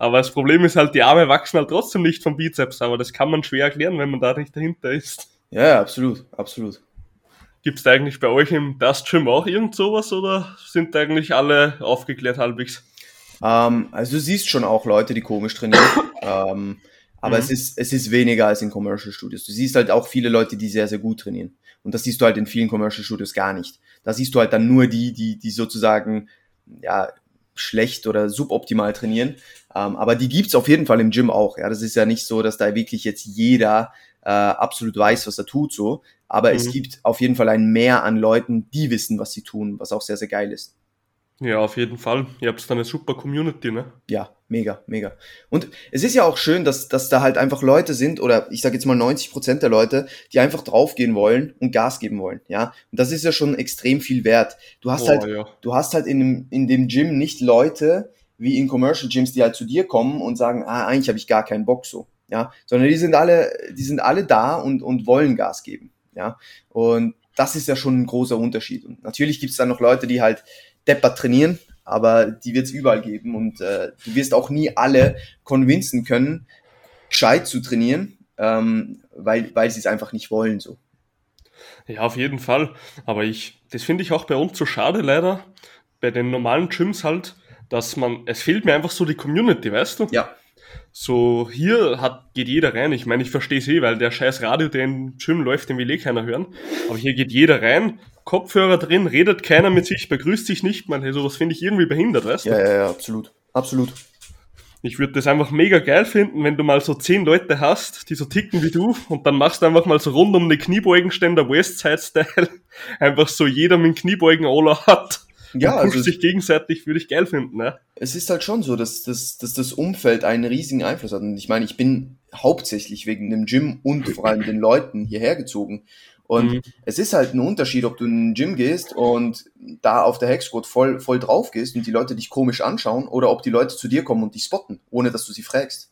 Aber das Problem ist halt, die Arme wachsen halt trotzdem nicht vom Bizeps, aber das kann man schwer erklären, wenn man da nicht dahinter ist. Ja, absolut, absolut. Gibt es eigentlich bei euch im Dust Gym auch irgend sowas oder sind eigentlich alle aufgeklärt halbwegs? Ähm, also du siehst schon auch Leute, die komisch trainieren. ähm, aber mhm. es, ist, es ist weniger als in Commercial Studios. Du siehst halt auch viele Leute, die sehr, sehr gut trainieren. Und das siehst du halt in vielen Commercial Studios gar nicht. Da siehst du halt dann nur die, die, die sozusagen, ja, schlecht oder suboptimal trainieren. Ähm, aber die gibt's auf jeden Fall im Gym auch. Ja, das ist ja nicht so, dass da wirklich jetzt jeder äh, absolut weiß, was er tut, so. Aber mhm. es gibt auf jeden Fall ein Mehr an Leuten, die wissen, was sie tun, was auch sehr, sehr geil ist. Ja, auf jeden Fall. Ihr habt da eine super Community, ne? Ja, mega, mega. Und es ist ja auch schön, dass, dass da halt einfach Leute sind, oder ich sage jetzt mal 90 Prozent der Leute, die einfach draufgehen wollen und Gas geben wollen, ja. Und das ist ja schon extrem viel wert. Du hast oh, halt, ja. du hast halt in dem, in dem Gym nicht Leute wie in Commercial Gyms, die halt zu dir kommen und sagen, ah, eigentlich habe ich gar keinen Bock so, ja. Sondern die sind alle, die sind alle da und, und wollen Gas geben, ja. Und das ist ja schon ein großer Unterschied. Und natürlich gibt es dann noch Leute, die halt deppert trainieren, aber die wird es überall geben und äh, du wirst auch nie alle convincen können, gescheit zu trainieren, ähm, weil, weil sie es einfach nicht wollen so. Ja, auf jeden Fall. Aber ich, das finde ich auch bei uns so schade leider, bei den normalen Gyms halt, dass man, es fehlt mir einfach so die Community, weißt du? Ja. So, hier hat, geht jeder rein. Ich meine, ich verstehe es eh, weil der scheiß Radio, der im Gym läuft, den will eh keiner hören. Aber hier geht jeder rein, Kopfhörer drin, redet keiner mit sich, begrüßt sich nicht. Man, hey, sowas finde ich irgendwie behindert, weißt du? Ja, ja, ja, absolut. Absolut. Ich würde das einfach mega geil finden, wenn du mal so zehn Leute hast, die so ticken wie du, und dann machst du einfach mal so rund um eine Kniebeugenständer Westside-Style. Einfach so jeder mit Kniebeugen all hat ja, also sich gegenseitig, würde ich geil finden. Ne? Es ist halt schon so, dass, dass, dass das Umfeld einen riesigen Einfluss hat. Und ich meine, ich bin hauptsächlich wegen dem Gym und vor allem den Leuten hierher gezogen. Und mhm. es ist halt ein Unterschied, ob du in ein Gym gehst und da auf der Hexquad voll, voll drauf gehst und die Leute dich komisch anschauen oder ob die Leute zu dir kommen und dich spotten, ohne dass du sie fragst.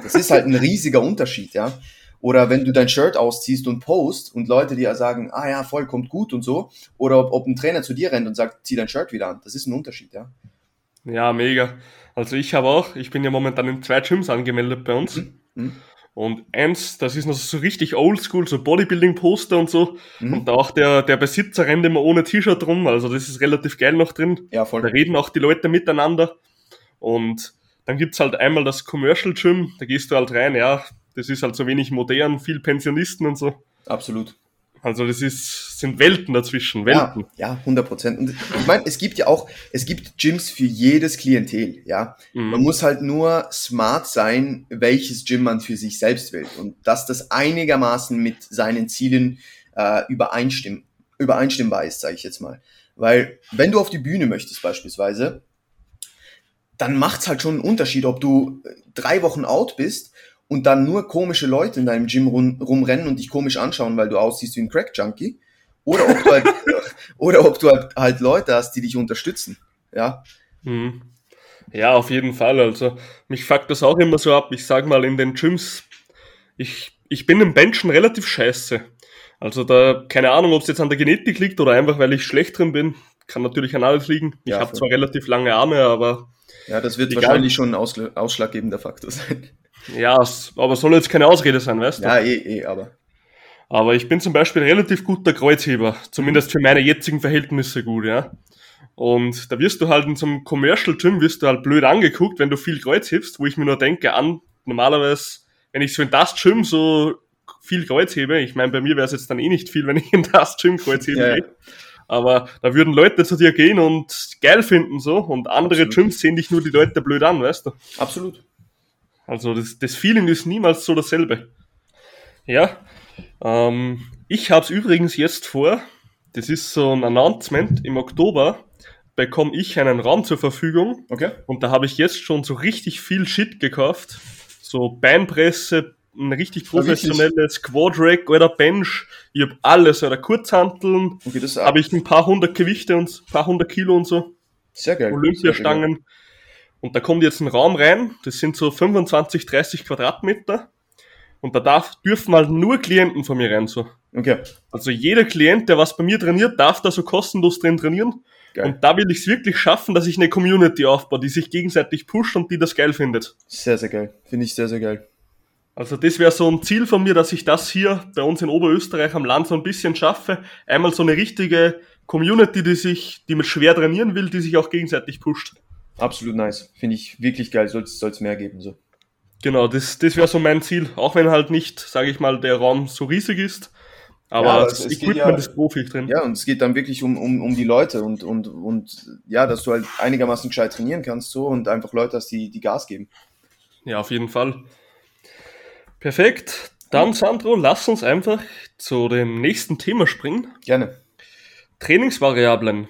Das ist halt ein riesiger Unterschied, ja. Oder wenn du dein Shirt ausziehst und post und Leute dir sagen, ah ja, voll, kommt gut und so. Oder ob, ob ein Trainer zu dir rennt und sagt, zieh dein Shirt wieder an. Das ist ein Unterschied, ja. Ja, mega. Also ich habe auch, ich bin ja momentan in zwei Gyms angemeldet bei uns. Mhm. Mhm. Und eins, das ist noch so richtig oldschool, so Bodybuilding-Poster und so. Mhm. Und auch der, der Besitzer rennt immer ohne T-Shirt rum, also das ist relativ geil noch drin. Ja, voll. Da reden auch die Leute miteinander. Und dann gibt's halt einmal das Commercial Gym, da gehst du halt rein, ja, das ist halt so wenig modern, viel Pensionisten und so. Absolut. Also das ist, sind Welten dazwischen, Welten. Ja, ja 100 Prozent. Und ich meine, es gibt ja auch, es gibt Gyms für jedes Klientel, ja. Mhm. Man muss halt nur smart sein, welches Gym man für sich selbst will. Und dass das einigermaßen mit seinen Zielen äh, übereinstimmen, übereinstimmbar ist, sage ich jetzt mal. Weil wenn du auf die Bühne möchtest beispielsweise, dann macht's halt schon einen Unterschied, ob du drei Wochen out bist und dann nur komische Leute in deinem Gym rum, rumrennen und dich komisch anschauen, weil du aussiehst wie ein Crack-Junkie. Oder ob du halt, oder ob du halt, halt Leute hast, die dich unterstützen. Ja. Mhm. Ja, auf jeden Fall. Also, mich fuckt das auch immer so ab. Ich sag mal, in den Gyms, ich, ich bin im Benchen relativ scheiße. Also da, keine Ahnung, ob es jetzt an der Genetik liegt oder einfach, weil ich schlecht drin bin. Kann natürlich an alles liegen. Ich ja, habe zwar relativ lange Arme, aber. Ja, das wird egal. wahrscheinlich schon ein ausschlaggebender Faktor sein. Ja, aber soll jetzt keine Ausrede sein, weißt du? Ja, eh, eh, aber. Aber ich bin zum Beispiel relativ guter Kreuzheber, zumindest für meine jetzigen Verhältnisse gut, ja. Und da wirst du halt in so einem Commercial Gym wirst du halt blöd angeguckt, wenn du viel Kreuz hebst, wo ich mir nur denke, an, normalerweise, wenn ich so in das Gym so viel Kreuz hebe, ich meine, bei mir wäre es jetzt dann eh nicht viel, wenn ich in das Gym Kreuz hebe, ja. aber da würden Leute zu dir gehen und geil finden so und andere Absolut. Gyms sehen dich nur die Leute blöd an, weißt du? Absolut. Also das, das Feeling ist niemals so dasselbe. Ja, ähm, ich habe es übrigens jetzt vor, das ist so ein Announcement, im Oktober bekomme ich einen Raum zur Verfügung. Okay. Und da habe ich jetzt schon so richtig viel Shit gekauft. So Beinpresse, ein richtig professionelles Quadrack oder Bench. Ich habe alles, oder Kurzhanteln. Okay, habe ich ein paar hundert Gewichte und ein paar hundert Kilo und so. Sehr geil. Olympiastangen. Sehr. Und da kommt jetzt ein Raum rein. Das sind so 25, 30 Quadratmeter. Und da darf, dürfen halt nur Klienten von mir rein, so. Okay. Also jeder Klient, der was bei mir trainiert, darf da so kostenlos drin trainieren. Geil. Und da will ich es wirklich schaffen, dass ich eine Community aufbaue, die sich gegenseitig pusht und die das geil findet. Sehr, sehr geil. Finde ich sehr, sehr geil. Also das wäre so ein Ziel von mir, dass ich das hier bei uns in Oberösterreich am Land so ein bisschen schaffe. Einmal so eine richtige Community, die sich, die mit schwer trainieren will, die sich auch gegenseitig pusht. Absolut nice. Finde ich wirklich geil. Soll es mehr geben. So. Genau, das, das wäre so mein Ziel. Auch wenn halt nicht, sage ich mal, der Raum so riesig ist. Aber ja, das Equipment ja, ist Profi drin. Ja, und es geht dann wirklich um, um, um die Leute und, und, und ja, dass du halt einigermaßen gescheit trainieren kannst so und einfach Leute hast, die, die Gas geben. Ja, auf jeden Fall. Perfekt. Dann, Sandro, lass uns einfach zu dem nächsten Thema springen. Gerne. Trainingsvariablen.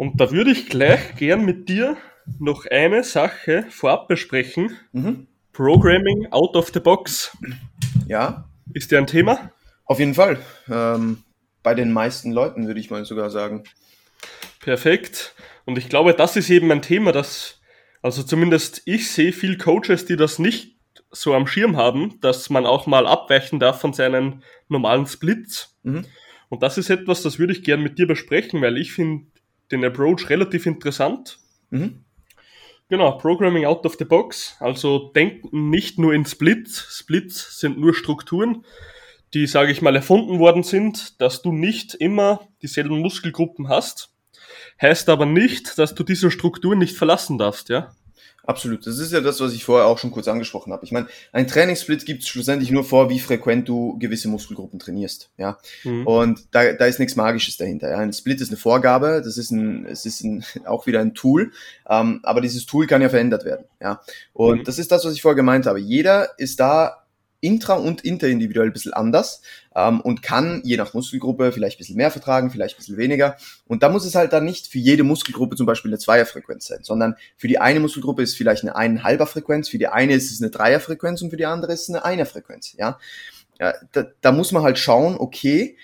Und da würde ich gleich gern mit dir noch eine Sache vorab besprechen. Mhm. Programming out of the box. Ja. Ist dir ein Thema? Auf jeden Fall. Ähm, bei den meisten Leuten würde ich mal sogar sagen. Perfekt. Und ich glaube, das ist eben ein Thema, das, also zumindest ich sehe viel Coaches, die das nicht so am Schirm haben, dass man auch mal abweichen darf von seinen normalen Splits. Mhm. Und das ist etwas, das würde ich gern mit dir besprechen, weil ich finde den Approach relativ interessant. Mhm. Genau, Programming out of the box. Also denken nicht nur in Splits. Splits sind nur Strukturen, die, sage ich mal, erfunden worden sind, dass du nicht immer dieselben Muskelgruppen hast. Heißt aber nicht, dass du diese Strukturen nicht verlassen darfst, ja. Absolut. Das ist ja das, was ich vorher auch schon kurz angesprochen habe. Ich meine, ein Trainingssplit gibt es schlussendlich nur vor, wie frequent du gewisse Muskelgruppen trainierst. Ja. Mhm. Und da, da ist nichts Magisches dahinter. Ja. Ein Split ist eine Vorgabe, das ist ein, es ist ein, auch wieder ein Tool. Ähm, aber dieses Tool kann ja verändert werden. Ja. Und mhm. das ist das, was ich vorher gemeint habe. Jeder ist da intra- und interindividuell ein bisschen anders ähm, und kann je nach Muskelgruppe vielleicht ein bisschen mehr vertragen, vielleicht ein bisschen weniger. Und da muss es halt dann nicht für jede Muskelgruppe zum Beispiel eine Zweierfrequenz sein, sondern für die eine Muskelgruppe ist vielleicht eine eineinhalber Frequenz, für die eine ist es eine Dreierfrequenz und für die andere ist es eine Einerfrequenz. Ja? ja da, da muss man halt schauen, okay,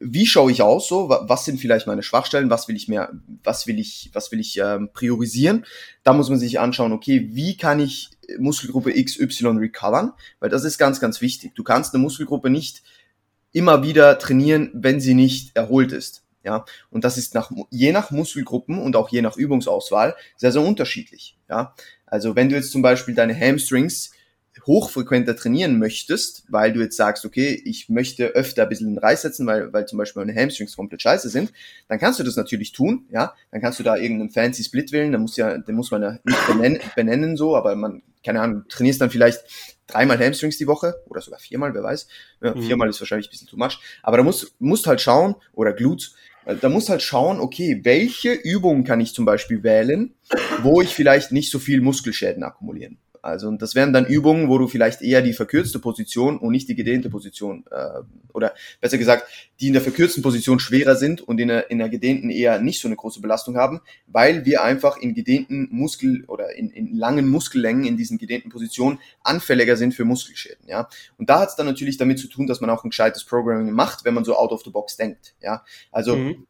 wie schaue ich aus so was sind vielleicht meine Schwachstellen was will ich mehr was will ich was will ich ähm, priorisieren da muss man sich anschauen okay wie kann ich Muskelgruppe XY recovern, weil das ist ganz, ganz wichtig. Du kannst eine Muskelgruppe nicht immer wieder trainieren, wenn sie nicht erholt ist. Ja, und das ist nach, je nach Muskelgruppen und auch je nach Übungsauswahl sehr, sehr unterschiedlich. Ja, also wenn du jetzt zum Beispiel deine Hamstrings hochfrequenter trainieren möchtest, weil du jetzt sagst, okay, ich möchte öfter ein bisschen Reiß setzen, weil, weil zum Beispiel meine Hamstrings komplett scheiße sind, dann kannst du das natürlich tun, ja, dann kannst du da irgendeinen fancy Split wählen, dann muss ja, den muss man ja nicht benennen, benennen so, aber man, keine Ahnung, trainierst dann vielleicht dreimal Hamstrings die Woche oder sogar viermal, wer weiß, ja, mhm. viermal ist wahrscheinlich ein bisschen too much, aber da musst, musst halt schauen, oder Glutes, da musst halt schauen, okay, welche Übungen kann ich zum Beispiel wählen, wo ich vielleicht nicht so viel Muskelschäden akkumulieren also und das wären dann Übungen, wo du vielleicht eher die verkürzte Position und nicht die gedehnte Position äh, oder besser gesagt, die in der verkürzten Position schwerer sind und in der, in der gedehnten eher nicht so eine große Belastung haben, weil wir einfach in gedehnten Muskel oder in, in langen Muskellängen in diesen gedehnten Positionen anfälliger sind für Muskelschäden. Ja, und da hat es dann natürlich damit zu tun, dass man auch ein gescheites Programming macht, wenn man so out of the box denkt. Ja, also mhm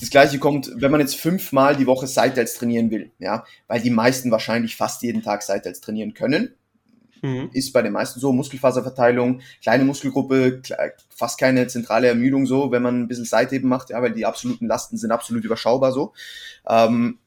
das gleiche kommt, wenn man jetzt fünfmal die Woche Seitels trainieren will, ja, weil die meisten wahrscheinlich fast jeden Tag Seitels trainieren können. Mhm. Ist bei den meisten so, Muskelfaserverteilung, kleine Muskelgruppe, fast keine zentrale Ermüdung so, wenn man ein bisschen Seitheben macht, ja, weil die absoluten Lasten sind absolut überschaubar so. Ähm,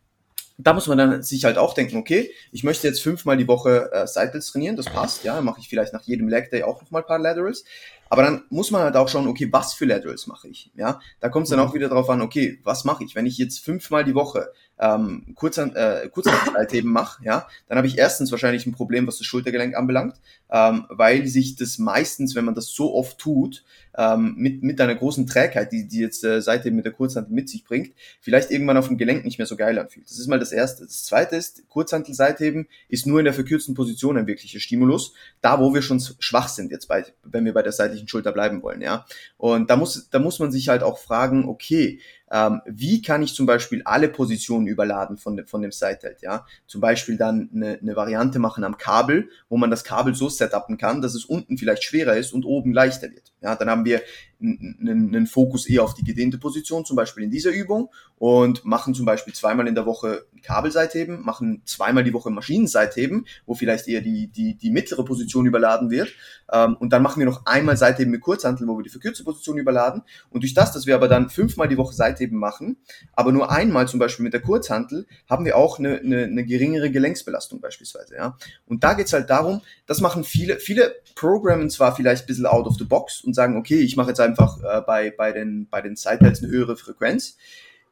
da muss man dann sich halt auch denken, okay, ich möchte jetzt fünfmal die Woche äh, Seitels trainieren, das passt, ja, mache ich vielleicht nach jedem Leg Day auch nochmal ein paar Laterals. Aber dann muss man halt auch schauen, okay, was für Laterals mache ich? Ja, da kommt es dann mhm. auch wieder drauf an, okay, was mache ich? Wenn ich jetzt fünfmal die Woche ähm, kurz an, äh, Kurzhantelheben mache, ja, dann habe ich erstens wahrscheinlich ein Problem, was das Schultergelenk anbelangt, ähm, weil sich das meistens, wenn man das so oft tut, ähm, mit, mit einer großen Trägheit, die, die jetzt äh, seitdem mit der Kurzhantel mit sich bringt, vielleicht irgendwann auf dem Gelenk nicht mehr so geil anfühlt. Das ist mal das Erste. Das Zweite ist, Kurzhantel Seitheben ist nur in der verkürzten Position ein wirklicher Stimulus, da wo wir schon schwach sind jetzt bei, wenn wir bei der seitlichen Schulter bleiben wollen, ja. Und da muss, da muss man sich halt auch fragen, okay, ähm, wie kann ich zum Beispiel alle Positionen überladen von, von dem Side-Held, ja. Zum Beispiel dann eine, eine Variante machen am Kabel, wo man das Kabel so setupen kann, dass es unten vielleicht schwerer ist und oben leichter wird. Ja, dann haben wir einen, Fokus eher auf die gedehnte Position, zum Beispiel in dieser Übung und machen zum Beispiel zweimal in der Woche Kabelseitheben, machen zweimal die Woche Maschinenseitheben, wo vielleicht eher die, die, die mittlere Position überladen wird ähm, und dann machen wir noch einmal Seitheben mit Kurzhanteln, wo wir die verkürzte Position überladen und durch das, dass wir aber dann fünfmal die Woche Seitheben machen, aber nur einmal zum Beispiel mit der Kurzhantel, haben wir auch eine, eine, eine geringere Gelenksbelastung beispielsweise, ja. Und da geht's halt darum, das machen viele, viele programmen zwar vielleicht ein bisschen out of the box und sagen, okay, ich mache jetzt einfach äh, bei, bei den, bei den Sideheads eine höhere Frequenz.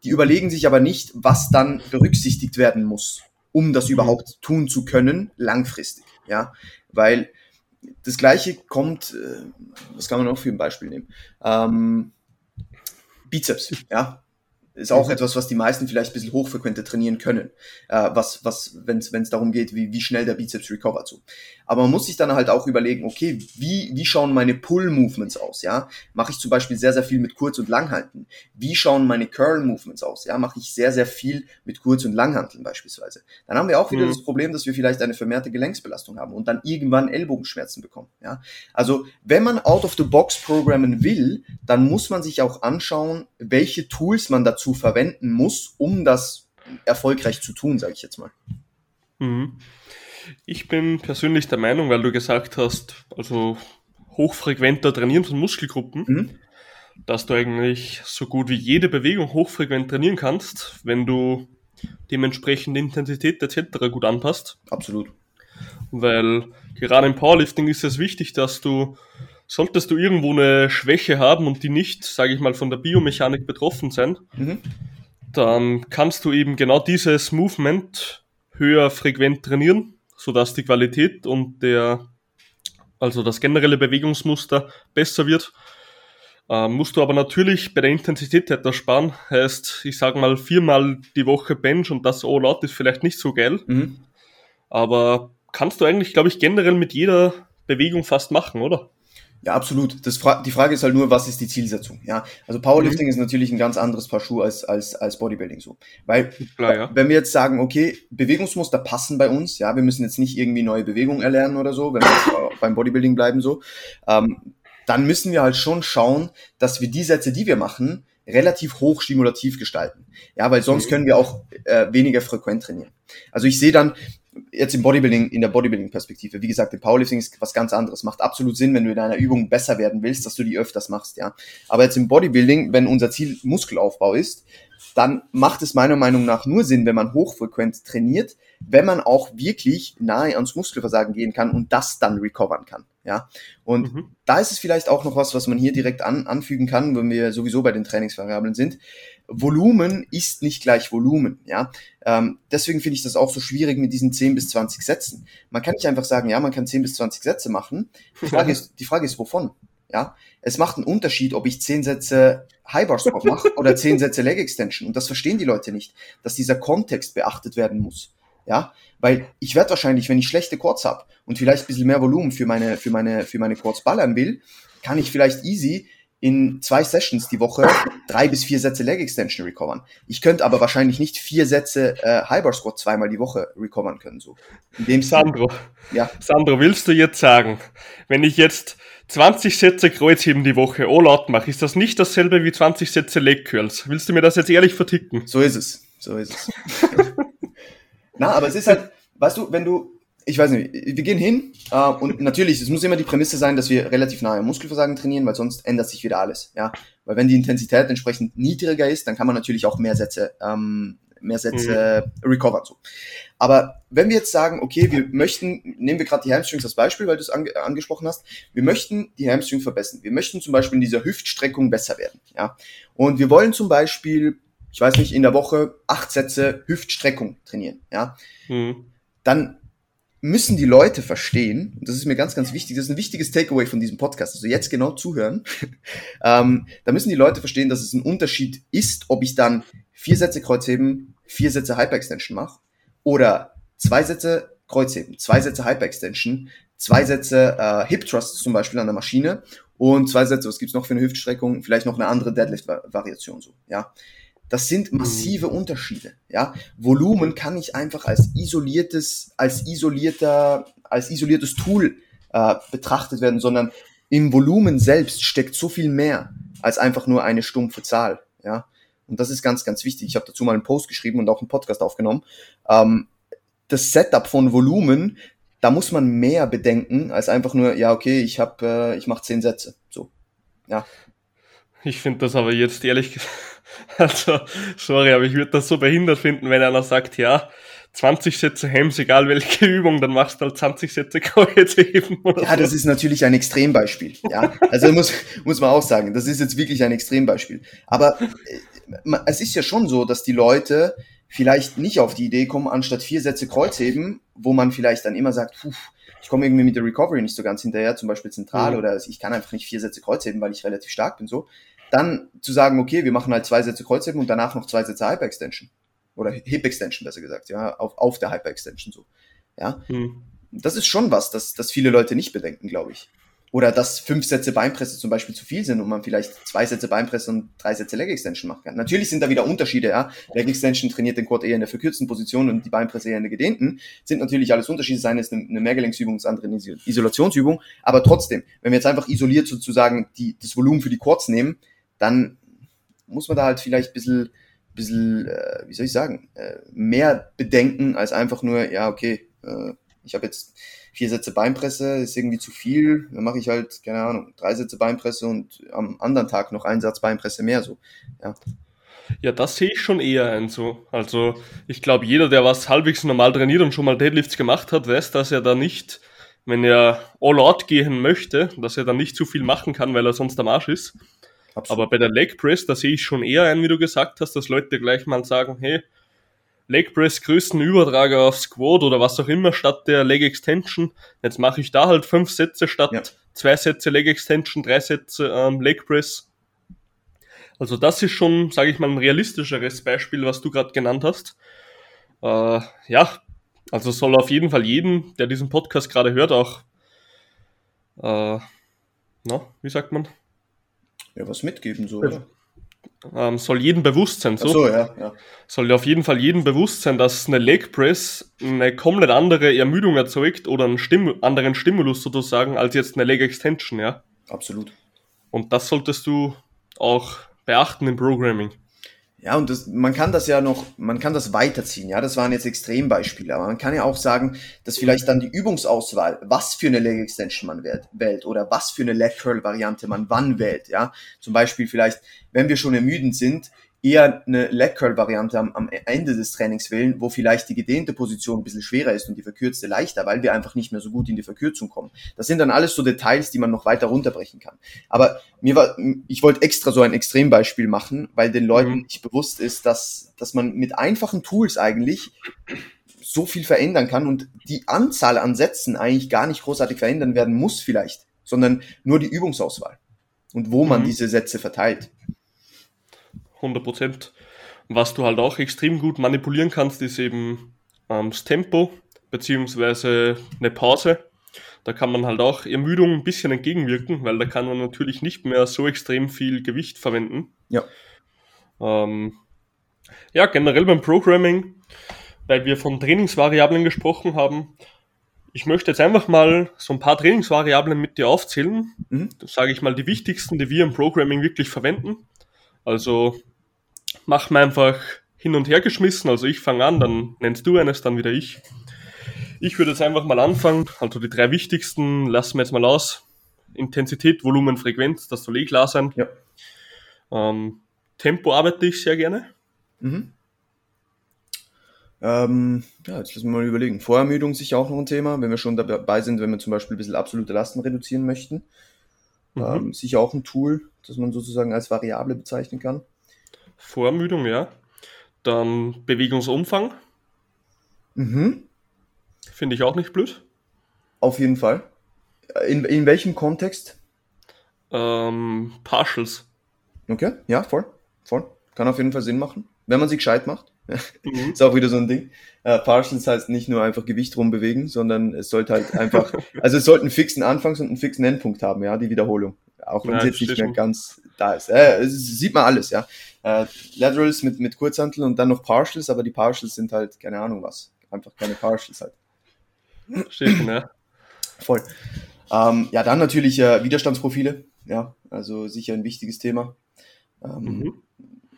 Die überlegen sich aber nicht, was dann berücksichtigt werden muss, um das überhaupt tun zu können, langfristig. Ja, weil das Gleiche kommt, äh, was kann man noch für ein Beispiel nehmen? Ähm, Bizeps, ja ist auch mhm. etwas, was die meisten vielleicht ein bisschen hochfrequenter trainieren können, äh, was, was wenn es darum geht, wie, wie schnell der Bizeps recovert so. Aber man muss sich dann halt auch überlegen, okay, wie, wie schauen meine Pull-Movements aus, ja? Mache ich zum Beispiel sehr, sehr viel mit Kurz- und Langhalten? Wie schauen meine Curl-Movements aus, ja? Mache ich sehr, sehr viel mit Kurz- und Langhanteln beispielsweise? Dann haben wir auch wieder mhm. das Problem, dass wir vielleicht eine vermehrte Gelenksbelastung haben und dann irgendwann Ellbogenschmerzen bekommen, ja? Also, wenn man out of the box programmen will, dann muss man sich auch anschauen, welche Tools man dazu verwenden muss, um das erfolgreich zu tun, sage ich jetzt mal. Mhm. Ich bin persönlich der Meinung, weil du gesagt hast, also hochfrequenter trainieren von Muskelgruppen, mhm. dass du eigentlich so gut wie jede Bewegung hochfrequent trainieren kannst, wenn du dementsprechend Intensität etc. gut anpasst. Absolut. Weil gerade im Powerlifting ist es wichtig, dass du, solltest du irgendwo eine Schwäche haben und die nicht, sage ich mal, von der Biomechanik betroffen sein, mhm. dann kannst du eben genau dieses Movement höher frequent trainieren sodass die Qualität und der, also das generelle Bewegungsmuster besser wird. Ähm, musst du aber natürlich bei der Intensität etwas sparen. Heißt, ich sage mal viermal die Woche Bench und das All Out ist vielleicht nicht so geil. Mhm. Aber kannst du eigentlich, glaube ich, generell mit jeder Bewegung fast machen, oder? Ja, absolut. Das Fra die Frage ist halt nur, was ist die Zielsetzung? Ja, also Powerlifting mhm. ist natürlich ein ganz anderes Paar Schuhe als, als, als Bodybuilding so. Weil, Klar, ja. wenn wir jetzt sagen, okay, Bewegungsmuster passen bei uns, ja, wir müssen jetzt nicht irgendwie neue Bewegungen erlernen oder so, wenn wir jetzt beim Bodybuilding bleiben so, ähm, dann müssen wir halt schon schauen, dass wir die Sätze, die wir machen, relativ hoch stimulativ gestalten. Ja, weil sonst mhm. können wir auch äh, weniger frequent trainieren. Also ich sehe dann, jetzt im Bodybuilding, in der Bodybuilding-Perspektive, wie gesagt, im Powerlifting ist was ganz anderes. Macht absolut Sinn, wenn du in einer Übung besser werden willst, dass du die öfters machst, ja. Aber jetzt im Bodybuilding, wenn unser Ziel Muskelaufbau ist, dann macht es meiner Meinung nach nur Sinn, wenn man hochfrequent trainiert, wenn man auch wirklich nahe ans Muskelversagen gehen kann und das dann recovern kann. Ja, und mhm. da ist es vielleicht auch noch was, was man hier direkt an, anfügen kann, wenn wir sowieso bei den Trainingsvariablen sind. Volumen ist nicht gleich Volumen, ja. Ähm, deswegen finde ich das auch so schwierig mit diesen 10 bis 20 Sätzen. Man kann nicht einfach sagen, ja, man kann 10 bis 20 Sätze machen. Die Frage ist, die Frage ist, wovon? Ja, es macht einen Unterschied, ob ich 10 Sätze High Bar Squat mache oder 10 Sätze Leg Extension. Und das verstehen die Leute nicht, dass dieser Kontext beachtet werden muss. Ja, weil ich werde wahrscheinlich, wenn ich schlechte Quads habe und vielleicht ein bisschen mehr Volumen für meine, für meine, für meine Quads ballern will, kann ich vielleicht easy in zwei Sessions die Woche drei bis vier Sätze Leg Extension recovern. Ich könnte aber wahrscheinlich nicht vier Sätze äh, High Bar Squat zweimal die Woche recovern können. So. In dem Sandro, ja. Sandro, willst du jetzt sagen, wenn ich jetzt 20 Sätze Kreuzheben die Woche all out mache, ist das nicht dasselbe wie 20 Sätze Leg Curls? Willst du mir das jetzt ehrlich verticken? So ist es. So ist es. Na, aber es ist halt, weißt du, wenn du, ich weiß nicht, wir gehen hin äh, und natürlich, es muss immer die Prämisse sein, dass wir relativ nahe am Muskelversagen trainieren, weil sonst ändert sich wieder alles. Ja, weil wenn die Intensität entsprechend niedriger ist, dann kann man natürlich auch mehr Sätze ähm, mehr Sätze mhm. recovern. So. Aber wenn wir jetzt sagen, okay, wir möchten, nehmen wir gerade die Hamstrings als Beispiel, weil du es ange angesprochen hast, wir möchten die Hamstrings verbessern. Wir möchten zum Beispiel in dieser Hüftstreckung besser werden. Ja? Und wir wollen zum Beispiel, ich weiß nicht, in der Woche acht Sätze Hüftstreckung trainieren. Ja? Mhm. Dann müssen die Leute verstehen, und das ist mir ganz, ganz wichtig, das ist ein wichtiges Takeaway von diesem Podcast, also jetzt genau zuhören, ähm, da müssen die Leute verstehen, dass es ein Unterschied ist, ob ich dann vier Sätze Kreuzheben, vier Sätze Hyperextension mache oder zwei Sätze Kreuzheben, zwei Sätze Hyperextension, zwei Sätze äh, Hip Thrust zum Beispiel an der Maschine und zwei Sätze, was gibt's noch für eine Hüftstreckung, vielleicht noch eine andere Deadlift-Variation so, ja. Das sind mhm. massive Unterschiede. Ja, Volumen kann ich einfach als isoliertes, als isolierter, als isoliertes Tool äh, betrachtet werden, sondern im Volumen selbst steckt so viel mehr als einfach nur eine stumpfe Zahl. Ja, und das ist ganz, ganz wichtig. Ich habe dazu mal einen Post geschrieben und auch einen Podcast aufgenommen. Ähm, das Setup von Volumen, da muss man mehr bedenken als einfach nur, ja okay, ich habe, äh, ich mache zehn Sätze. So, ja. Ich finde das aber jetzt ehrlich gesagt Also, sorry, aber ich würde das so behindert finden, wenn einer sagt, ja, 20 Sätze Hems, egal welche Übung, dann machst du halt 20 Sätze Kreuzheben. Oder ja, so. das ist natürlich ein Extrembeispiel. Ja, also muss, muss man auch sagen, das ist jetzt wirklich ein Extrembeispiel. Aber äh, es ist ja schon so, dass die Leute vielleicht nicht auf die Idee kommen, anstatt vier Sätze Kreuzheben, wo man vielleicht dann immer sagt, puh, ich komme irgendwie mit der Recovery nicht so ganz hinterher, zum Beispiel zentral, mhm. oder ich kann einfach nicht vier Sätze Kreuzheben, weil ich relativ stark bin, so. Dann zu sagen, okay, wir machen halt zwei Sätze Kreuzheben und danach noch zwei Sätze Hyper-Extension. Oder Hip-Extension besser gesagt, ja, auf, auf der Hyper-Extension so. Ja. Hm. Das ist schon was, das, das viele Leute nicht bedenken, glaube ich. Oder dass fünf Sätze Beinpresse zum Beispiel zu viel sind und man vielleicht zwei Sätze Beinpresse und drei Sätze Leg Extension machen kann. Natürlich sind da wieder Unterschiede, ja. Leg Extension trainiert den Quad eher in der verkürzten Position und die Beinpresse eher in der gedehnten. Sind natürlich alles Unterschiede. Das eine ist eine, eine Mehrgelenksübung, das andere eine Isolationsübung. Aber trotzdem, wenn wir jetzt einfach isoliert sozusagen die, das Volumen für die Quads nehmen, dann muss man da halt vielleicht ein bisschen, bisschen äh, wie soll ich sagen, äh, mehr bedenken als einfach nur, ja, okay, äh, ich habe jetzt vier Sätze Beinpresse, ist irgendwie zu viel, dann mache ich halt, keine Ahnung, drei Sätze Beinpresse und am anderen Tag noch einen Satz Beinpresse mehr so. Ja. Ja, das sehe ich schon eher ein so. Also ich glaube, jeder, der was halbwegs normal trainiert und schon mal Deadlifts gemacht hat, weiß, dass er da nicht, wenn er all out gehen möchte, dass er dann nicht zu viel machen kann, weil er sonst am Arsch ist. Absolut. Aber bei der Leg Press, da sehe ich schon eher ein, wie du gesagt hast, dass Leute gleich mal sagen, hey, Leg Press größten Übertrager auf Squat oder was auch immer statt der Leg Extension. Jetzt mache ich da halt fünf Sätze statt ja. zwei Sätze Leg Extension, drei Sätze ähm, Leg Press. Also das ist schon, sage ich mal, ein realistischeres Beispiel, was du gerade genannt hast. Äh, ja, also soll auf jeden Fall jeden, der diesen Podcast gerade hört, auch, äh, na, wie sagt man, ja, was mitgeben, so, oder? Ähm, soll jedem bewusst sein, so. so ja, ja. Soll auf jeden Fall jedem bewusst sein, dass eine Leg Press eine komplett andere Ermüdung erzeugt oder einen Stimu anderen Stimulus sozusagen als jetzt eine Leg Extension, ja. Absolut. Und das solltest du auch beachten im Programming. Ja, und das, man kann das ja noch, man kann das weiterziehen. Ja, das waren jetzt Extrembeispiele, aber man kann ja auch sagen, dass vielleicht dann die Übungsauswahl, was für eine Leg Extension man wählt oder was für eine Leg Curl Variante man wann wählt. Ja, zum Beispiel vielleicht, wenn wir schon ermüdend sind, eher eine Leg Curl Variante am, am, Ende des Trainings wählen, wo vielleicht die gedehnte Position ein bisschen schwerer ist und die verkürzte leichter, weil wir einfach nicht mehr so gut in die Verkürzung kommen. Das sind dann alles so Details, die man noch weiter runterbrechen kann. Aber mir war, ich wollte extra so ein Extrembeispiel machen, weil den Leuten mhm. nicht bewusst ist, dass, dass man mit einfachen Tools eigentlich so viel verändern kann und die Anzahl an Sätzen eigentlich gar nicht großartig verändern werden muss vielleicht, sondern nur die Übungsauswahl und wo man mhm. diese Sätze verteilt. 100 Prozent. Was du halt auch extrem gut manipulieren kannst, ist eben ähm, das Tempo beziehungsweise eine Pause. Da kann man halt auch Ermüdung ein bisschen entgegenwirken, weil da kann man natürlich nicht mehr so extrem viel Gewicht verwenden. Ja. Ähm, ja, generell beim Programming, weil wir von Trainingsvariablen gesprochen haben. Ich möchte jetzt einfach mal so ein paar Trainingsvariablen mit dir aufzählen. Mhm. Das sage ich mal die wichtigsten, die wir im Programming wirklich verwenden. Also mach mir einfach hin und her geschmissen. Also ich fange an, dann nennst du eines, dann wieder ich. Ich würde jetzt einfach mal anfangen. Also die drei wichtigsten lassen wir jetzt mal aus. Intensität, Volumen, Frequenz, das soll eh klar sein. Ja. Ähm, Tempo arbeite ich sehr gerne. Mhm. Ähm, ja, jetzt müssen wir mal überlegen. Vorermüdung ist sicher auch noch ein Thema, wenn wir schon dabei sind, wenn wir zum Beispiel ein bisschen absolute Lasten reduzieren möchten. Mhm. Ähm, sicher auch ein Tool, das man sozusagen als Variable bezeichnen kann. Vorermüdung, ja. Dann Bewegungsumfang. Mhm. Finde ich auch nicht blöd. Auf jeden Fall. In, in welchem Kontext? Ähm, Partials. Okay, ja, voll. Voll. Kann auf jeden Fall Sinn machen. Wenn man sich gescheit macht. Mhm. ist auch wieder so ein Ding. Äh, Partials heißt nicht nur einfach Gewicht rumbewegen, sondern es sollte halt einfach, also es sollte einen fixen Anfangs- und einen fixen Endpunkt haben, ja, die Wiederholung. Auch wenn es jetzt nicht mehr ganz da ist. Äh, sieht man alles, ja. Äh, Laterals mit, mit Kurzhantel und dann noch Partials, aber die Partials sind halt keine Ahnung was. Einfach keine Partials halt. Schon, ja. Voll. Ähm, ja, dann natürlich äh, Widerstandsprofile. Ja, also sicher ein wichtiges Thema. Ähm, mhm.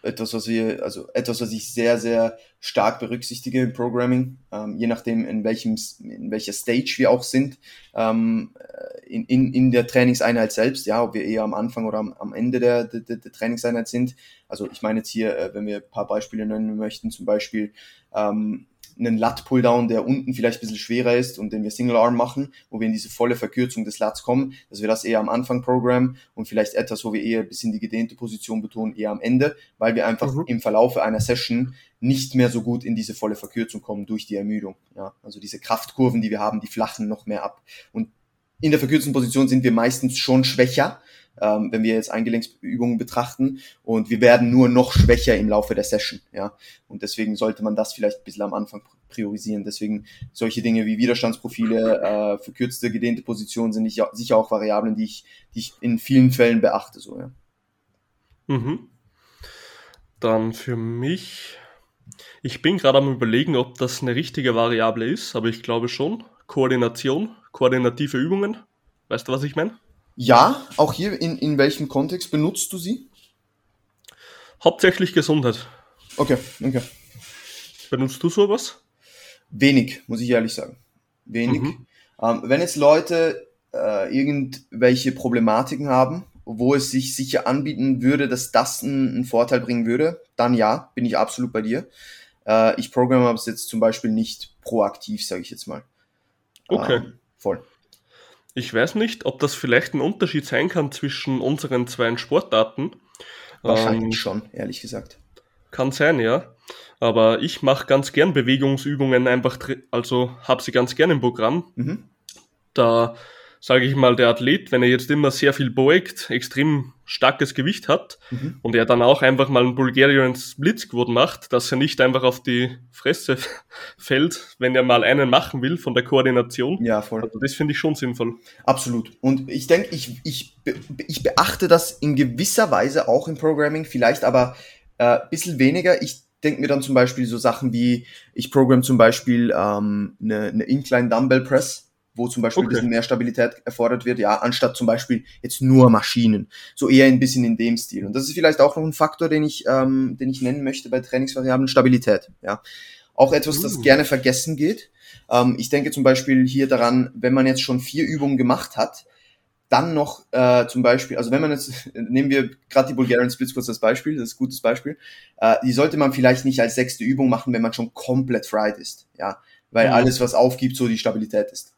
Etwas, was wir, also etwas, was ich sehr, sehr stark berücksichtige im Programming, ähm, je nachdem, in welchem, in welcher Stage wir auch sind, ähm, in, in, in der Trainingseinheit selbst, ja, ob wir eher am Anfang oder am, am Ende der, der, der Trainingseinheit sind. Also ich meine jetzt hier, äh, wenn wir ein paar Beispiele nennen möchten, zum Beispiel ähm, einen Lat-Pulldown, der unten vielleicht ein bisschen schwerer ist und den wir Single Arm machen, wo wir in diese volle Verkürzung des Lats kommen, dass wir das eher am Anfang programmen und vielleicht etwas, wo wir eher ein bisschen die gedehnte Position betonen, eher am Ende, weil wir einfach mhm. im Verlaufe einer Session nicht mehr so gut in diese volle Verkürzung kommen durch die Ermüdung. Ja, also diese Kraftkurven, die wir haben, die flachen noch mehr ab. Und in der verkürzten Position sind wir meistens schon schwächer, ähm, wenn wir jetzt Eingelenksübungen betrachten. Und wir werden nur noch schwächer im Laufe der Session. Ja? Und deswegen sollte man das vielleicht ein bisschen am Anfang priorisieren. Deswegen solche Dinge wie Widerstandsprofile, äh, verkürzte, gedehnte Positionen sind nicht, sicher auch Variablen, die ich, die ich in vielen Fällen beachte. So, ja. Mhm. Dann für mich, ich bin gerade am überlegen, ob das eine richtige Variable ist, aber ich glaube schon. Koordination, koordinative Übungen. Weißt du, was ich meine? Ja, auch hier, in, in welchem Kontext benutzt du sie? Hauptsächlich Gesundheit. Okay, okay. Benutzt du sowas? Wenig, muss ich ehrlich sagen. Wenig. Mhm. Ähm, wenn jetzt Leute äh, irgendwelche Problematiken haben, wo es sich sicher anbieten würde, dass das einen, Vorteil bringen würde, dann ja, bin ich absolut bei dir. Äh, ich programme es jetzt zum Beispiel nicht proaktiv, sage ich jetzt mal. Okay. Ähm, voll. Ich weiß nicht, ob das vielleicht ein Unterschied sein kann zwischen unseren zwei Sportarten. Wahrscheinlich ähm, schon, ehrlich gesagt. Kann sein, ja. Aber ich mache ganz gern Bewegungsübungen einfach, also habe sie ganz gern im Programm. Mhm. Da sage ich mal, der Athlet, wenn er jetzt immer sehr viel beugt, extrem starkes Gewicht hat mhm. und er dann auch einfach mal einen Bulgarian Split Squat macht, dass er nicht einfach auf die Fresse fällt, wenn er mal einen machen will von der Koordination. Ja, voll. Also das finde ich schon sinnvoll. Absolut. Und ich denke, ich, ich, ich beachte das in gewisser Weise auch im Programming, vielleicht aber äh, bisschen weniger. Ich denke mir dann zum Beispiel so Sachen wie, ich programme zum Beispiel ähm, eine, eine Incline Dumbbell Press wo zum Beispiel okay. ein bisschen mehr Stabilität erfordert wird, ja, anstatt zum Beispiel jetzt nur Maschinen. So eher ein bisschen in dem Stil. Und das ist vielleicht auch noch ein Faktor, den ich, ähm, den ich nennen möchte bei Trainingsvariablen, Stabilität, ja. Auch etwas, das uh. gerne vergessen geht. Ähm, ich denke zum Beispiel hier daran, wenn man jetzt schon vier Übungen gemacht hat, dann noch äh, zum Beispiel, also wenn man jetzt, nehmen wir gerade die Bulgarian Splits kurz als Beispiel, das ist ein gutes Beispiel, äh, die sollte man vielleicht nicht als sechste Übung machen, wenn man schon komplett fried ist, ja, weil mhm. alles, was aufgibt, so die Stabilität ist.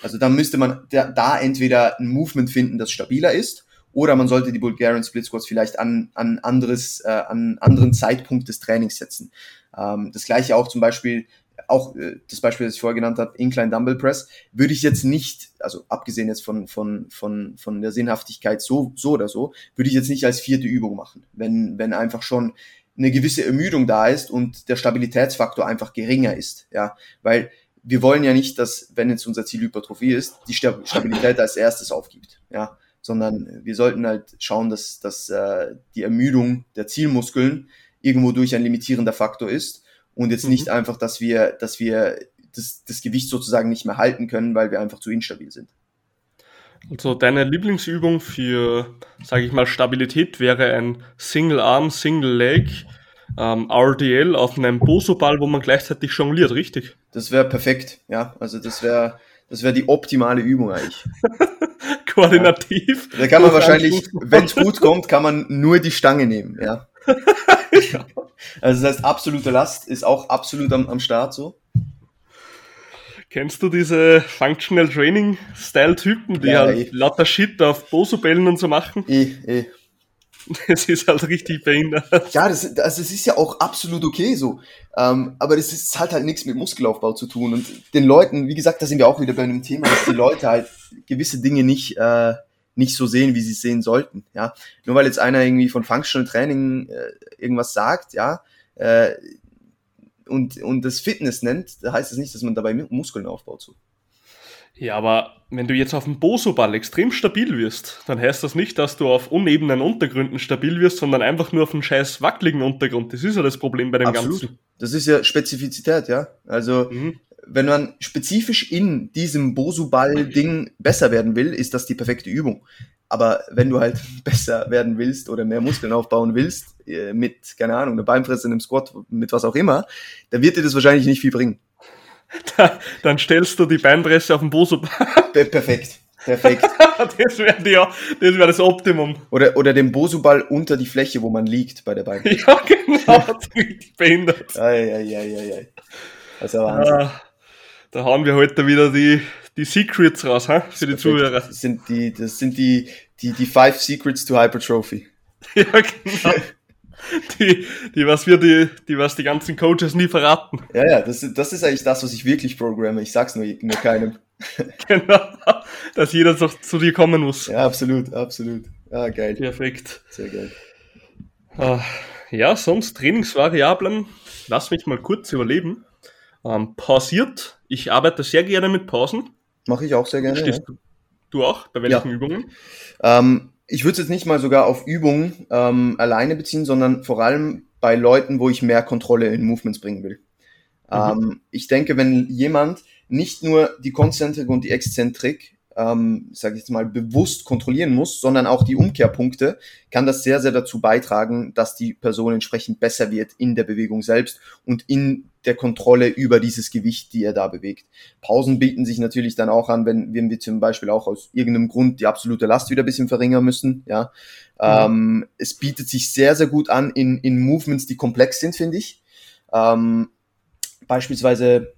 Also dann müsste man da, da entweder ein Movement finden, das stabiler ist, oder man sollte die Bulgarian Split Squats vielleicht an, an anderes, äh, an anderen Zeitpunkt des Trainings setzen. Ähm, das gleiche auch zum Beispiel, auch äh, das Beispiel, das ich vorher genannt habe, Incline Dumbbell Press, würde ich jetzt nicht, also abgesehen jetzt von, von, von, von der Sinnhaftigkeit so, so oder so, würde ich jetzt nicht als vierte Übung machen. Wenn, wenn einfach schon eine gewisse Ermüdung da ist und der Stabilitätsfaktor einfach geringer ist, ja, weil wir wollen ja nicht, dass, wenn jetzt unser Ziel Hypertrophie ist, die Stabilität als erstes aufgibt, ja, sondern wir sollten halt schauen, dass, dass äh, die Ermüdung der Zielmuskeln irgendwo durch ein limitierender Faktor ist und jetzt mhm. nicht einfach, dass wir, dass wir das, das Gewicht sozusagen nicht mehr halten können, weil wir einfach zu instabil sind. Also deine Lieblingsübung für, sage ich mal, Stabilität wäre ein Single Arm, Single Leg ähm, RDL auf einem Boso-Ball, wo man gleichzeitig jongliert, richtig? Das wäre perfekt, ja. Also das wäre das wäre die optimale Übung eigentlich. Koordinativ. Ja. Da kann man wahrscheinlich, wenn es gut kommt, kann man nur die Stange nehmen, ja. Also das heißt, absolute Last ist auch absolut am, am Start so. Kennst du diese Functional Training Style Typen, die Ja, halt eh. lauter Shit auf Boso-Bällen und so machen? Eh, eh. Das ist halt richtig behindert. Ja, das, also das ist ja auch absolut okay so. Ähm, aber das ist halt halt nichts mit Muskelaufbau zu tun. Und den Leuten, wie gesagt, da sind wir auch wieder bei einem Thema, dass die Leute halt gewisse Dinge nicht, äh, nicht so sehen, wie sie es sehen sollten. Ja, nur weil jetzt einer irgendwie von Functional Training äh, irgendwas sagt, ja, äh, und, und das Fitness nennt, heißt das nicht, dass man dabei Mu- Muskeln aufbaut. So. Ja, aber wenn du jetzt auf dem Boso-Ball extrem stabil wirst, dann heißt das nicht, dass du auf unebenen Untergründen stabil wirst, sondern einfach nur auf einem scheiß wackeligen Untergrund. Das ist ja das Problem bei dem Ganzen. Das ist ja Spezifizität, ja. Also Mhm. wenn man spezifisch in diesem Bosu-Ball-Ding besser werden will, ist das die perfekte Übung. Aber wenn du halt besser werden willst oder mehr Muskeln aufbauen willst, äh, mit, keine Ahnung, einer Beinpresse, einem Squat, mit was auch immer, dann wird dir das wahrscheinlich nicht viel bringen. Da, dann stellst du die Beinpresse auf den Boso-Ball. Per perfekt. Perfekt. Das wäre ja, das, wär das Optimum. Oder, oder den Bosu-Ball unter die Fläche, wo man liegt bei der Beinpresse. Ja, genau. Richtig behindert. Ei, ei, ei, ei, ei. Das ist ja Wahnsinn. Ah, da haben wir heute wieder die, die Secrets raus, ha? für die Zuhörer. Das sind die, das sind die, die, die Five Secrets to Hypertrophy. Ja, genau. Die, die, was wir, die, die, was die ganzen Coaches nie verraten. Ja, ja, das, ist- das ist eigentlich das, was ich wirklich programme. Ich sag's nur, nur keinem. Genau. Dass jeder so zu dir kommen muss. Ja, absolut, absolut. Ja, geil. Perfekt. Sehr geil. Ah, Ja, sonst Trainingsvariablen. Lass mich mal kurz überleben. Ähm, pausiert. Ich arbeite sehr gerne mit Pausen. Mache ich auch sehr gerne. Ja. Du, du auch? Bei welchen Übungen? Ähm, ich würde es jetzt nicht mal sogar auf Übungen ähm, alleine beziehen, sondern vor allem bei Leuten, wo ich mehr Kontrolle in Movements bringen will. Ähm, ich denke, wenn jemand nicht nur die Konzentrik und die Exzentrik, ähm, sage ich jetzt mal, bewusst kontrollieren muss, sondern auch die Umkehrpunkte, kann das sehr, sehr dazu beitragen, dass die Person entsprechend besser wird in der Bewegung selbst und in der Kontrolle über dieses Gewicht, die er da bewegt. Pausen bieten sich natürlich dann auch an, wenn, wenn wir zum Beispiel auch aus irgendeinem Grund die absolute Last wieder ein bisschen verringern müssen. Ja, ähm, es bietet sich sehr, sehr gut an in, in Movements, die komplex sind, finde ich. Ähm, beispielsweise,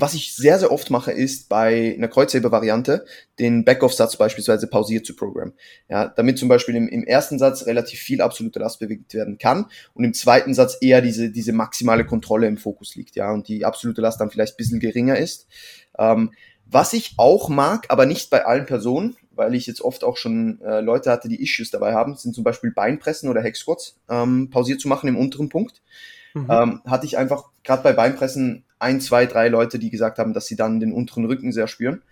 was ich sehr, sehr oft mache, ist bei einer Kreuzheber-Variante den Backoff-Satz beispielsweise pausiert zu programmen. Ja, damit zum Beispiel im, im ersten Satz relativ viel absolute Last bewegt werden kann und im zweiten Satz eher diese, diese maximale Kontrolle im Fokus liegt, ja, und die absolute Last dann vielleicht ein bisschen geringer ist. Ähm, was ich auch mag, aber nicht bei allen Personen, weil ich jetzt oft auch schon äh, Leute hatte, die Issues dabei haben, sind zum Beispiel Beinpressen oder Hex Squats ähm, pausiert zu machen im unteren Punkt. Mhm. Ähm, hatte ich einfach gerade bei Beinpressen ein, zwei, drei Leute, die gesagt haben, dass sie dann den unteren Rücken sehr spüren.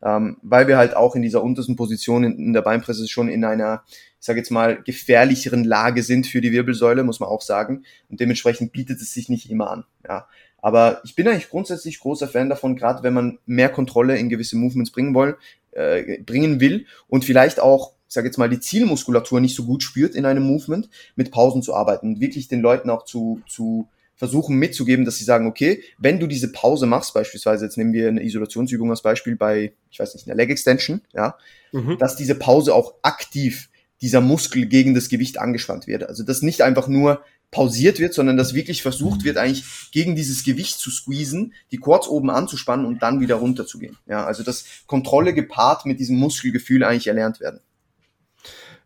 Ähm, weil wir halt auch in dieser untersten Position in, in der Beinpresse schon in einer, ich sage jetzt mal, gefährlicheren Lage sind für die Wirbelsäule, muss man auch sagen. Und dementsprechend bietet es sich nicht immer an. Ja. Aber ich bin eigentlich grundsätzlich großer Fan davon, gerade wenn man mehr Kontrolle in gewisse Movements bringen wollen, äh, bringen will und vielleicht auch, ich sage jetzt mal, die Zielmuskulatur nicht so gut spürt in einem Movement, mit Pausen zu arbeiten und wirklich den Leuten auch zu, zu versuchen mitzugeben, dass sie sagen, okay, wenn du diese Pause machst, beispielsweise, jetzt nehmen wir eine Isolationsübung als Beispiel bei, ich weiß nicht, einer Leg Extension, ja, Mhm. dass diese Pause auch aktiv dieser Muskel gegen das Gewicht angespannt wird. Also dass nicht einfach nur pausiert wird, sondern dass wirklich versucht wird, eigentlich gegen dieses Gewicht zu squeezen, die Quads oben anzuspannen und dann wieder runterzugehen. Ja, also dass Kontrolle gepaart mit diesem Muskelgefühl eigentlich erlernt werden.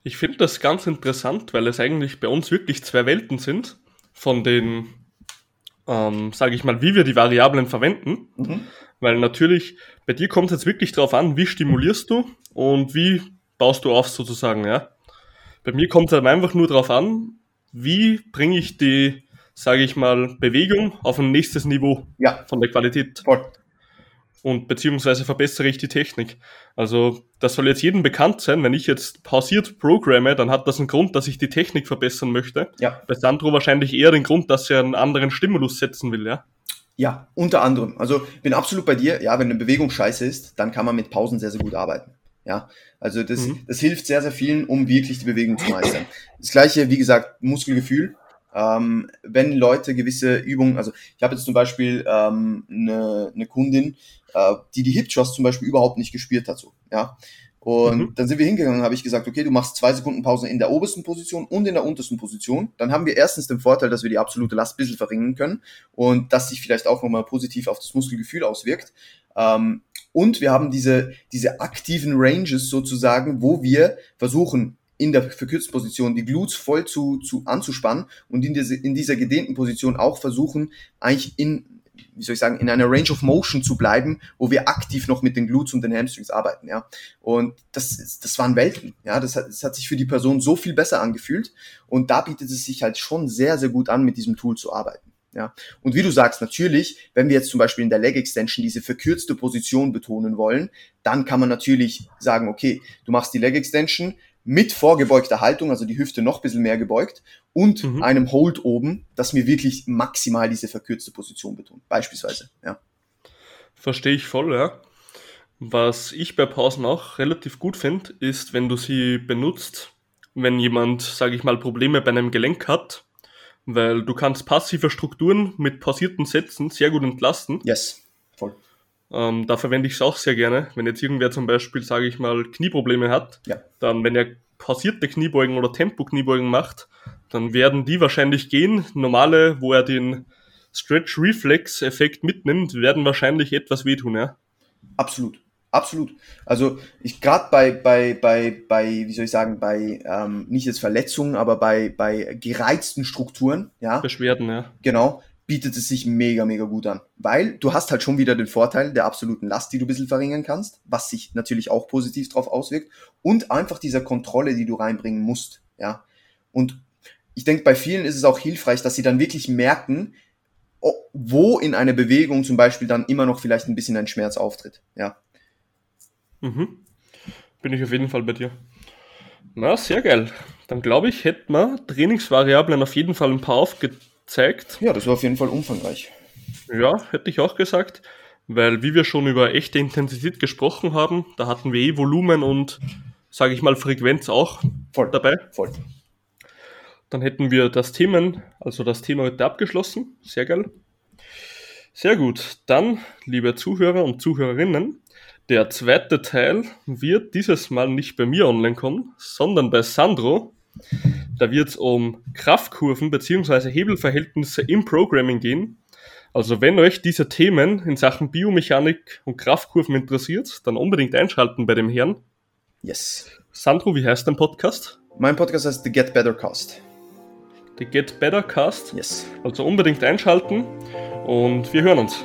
Ich finde das ganz interessant, weil es eigentlich bei uns wirklich zwei Welten sind von den, ähm, sage ich mal, wie wir die Variablen verwenden. Mhm. Weil natürlich, bei dir kommt es jetzt wirklich drauf an, wie stimulierst du und wie baust du auf sozusagen, ja. Bei mir kommt es halt einfach nur drauf an, wie bringe ich die, sage ich mal, Bewegung auf ein nächstes Niveau Ja, von der Qualität voll. Und beziehungsweise verbessere ich die Technik. Also das soll jetzt jedem bekannt sein, wenn ich jetzt pausiert programme, dann hat das einen Grund, dass ich die Technik verbessern möchte. Ja. Bei Sandro wahrscheinlich eher den Grund, dass er einen anderen Stimulus setzen will, ja. Ja, unter anderem. Also bin absolut bei dir. Ja, wenn eine Bewegung scheiße ist, dann kann man mit Pausen sehr, sehr gut arbeiten. Ja, also das, Mhm. das hilft sehr, sehr vielen, um wirklich die Bewegung zu meistern. Das gleiche, wie gesagt, Muskelgefühl. Ähm, wenn Leute gewisse Übungen, also ich habe jetzt zum Beispiel ähm, eine, eine Kundin, äh, die die Hip Thrust zum Beispiel überhaupt nicht gespürt hat, so, ja. Und mhm. dann sind wir hingegangen, habe ich gesagt, okay, du machst zwei Sekunden Pause in der obersten Position und in der untersten Position. Dann haben wir erstens den Vorteil, dass wir die absolute Last ein bisschen verringern können und dass sich vielleicht auch nochmal positiv auf das Muskelgefühl auswirkt. Ähm, und wir haben diese, diese aktiven Ranges sozusagen, wo wir versuchen, in der verkürzten Position die Glutes voll zu, zu anzuspannen und in, diese, in dieser gedehnten Position auch versuchen, eigentlich in, wie soll ich sagen, in einer Range of Motion zu bleiben, wo wir aktiv noch mit den Glutes und den Hamstrings arbeiten, ja. Und das, das waren Welten, ja. Das hat, das hat sich für die Person so viel besser angefühlt und da bietet es sich halt schon sehr, sehr gut an, mit diesem Tool zu arbeiten. Ja, und wie du sagst, natürlich, wenn wir jetzt zum Beispiel in der Leg Extension diese verkürzte Position betonen wollen, dann kann man natürlich sagen, okay, du machst die Leg Extension mit vorgebeugter Haltung, also die Hüfte noch ein bisschen mehr gebeugt und mhm. einem Hold oben, dass mir wirklich maximal diese verkürzte Position betont, beispielsweise, ja. Verstehe ich voll, ja. Was ich bei Pausen auch relativ gut finde, ist, wenn du sie benutzt, wenn jemand, sage ich mal, Probleme bei einem Gelenk hat, weil du kannst passive Strukturen mit pausierten Sätzen sehr gut entlasten. Yes, voll. Ähm, da verwende ich es auch sehr gerne. Wenn jetzt irgendwer zum Beispiel, sage ich mal, Knieprobleme hat, ja. dann, wenn er pausierte Kniebeugen oder Tempo-Kniebeugen macht, dann werden die wahrscheinlich gehen. Normale, wo er den Stretch-Reflex-Effekt mitnimmt, werden wahrscheinlich etwas wehtun, ja. Absolut. Absolut. Also ich gerade bei, bei, bei, bei, wie soll ich sagen, bei ähm, nicht jetzt Verletzungen, aber bei, bei gereizten Strukturen, ja. Beschwerden, ja. Genau, bietet es sich mega, mega gut an. Weil du hast halt schon wieder den Vorteil der absoluten Last, die du ein bisschen verringern kannst, was sich natürlich auch positiv drauf auswirkt. Und einfach dieser Kontrolle, die du reinbringen musst, ja. Und ich denke, bei vielen ist es auch hilfreich, dass sie dann wirklich merken, wo in einer Bewegung zum Beispiel dann immer noch vielleicht ein bisschen ein Schmerz auftritt, ja. Mhm. Bin ich auf jeden Fall bei dir. Na, sehr geil. Dann glaube ich, hätten wir Trainingsvariablen auf jeden Fall ein paar aufgezeigt. Ja, das war auf jeden Fall umfangreich. Ja, hätte ich auch gesagt. Weil, wie wir schon über echte Intensität gesprochen haben, da hatten wir eh Volumen und, sage ich mal, Frequenz auch voll dabei. Voll. Dann hätten wir das Themen, also das Thema heute abgeschlossen. Sehr geil. Sehr gut. Dann, liebe Zuhörer und Zuhörerinnen, der zweite Teil wird dieses Mal nicht bei mir online kommen, sondern bei Sandro. Da wird es um Kraftkurven bzw. Hebelverhältnisse im Programming gehen. Also wenn euch diese Themen in Sachen Biomechanik und Kraftkurven interessiert, dann unbedingt einschalten bei dem Herrn. Yes. Sandro, wie heißt dein Podcast? Mein Podcast heißt The Get Better Cast. The Get Better Cast? Yes. Also unbedingt einschalten und wir hören uns.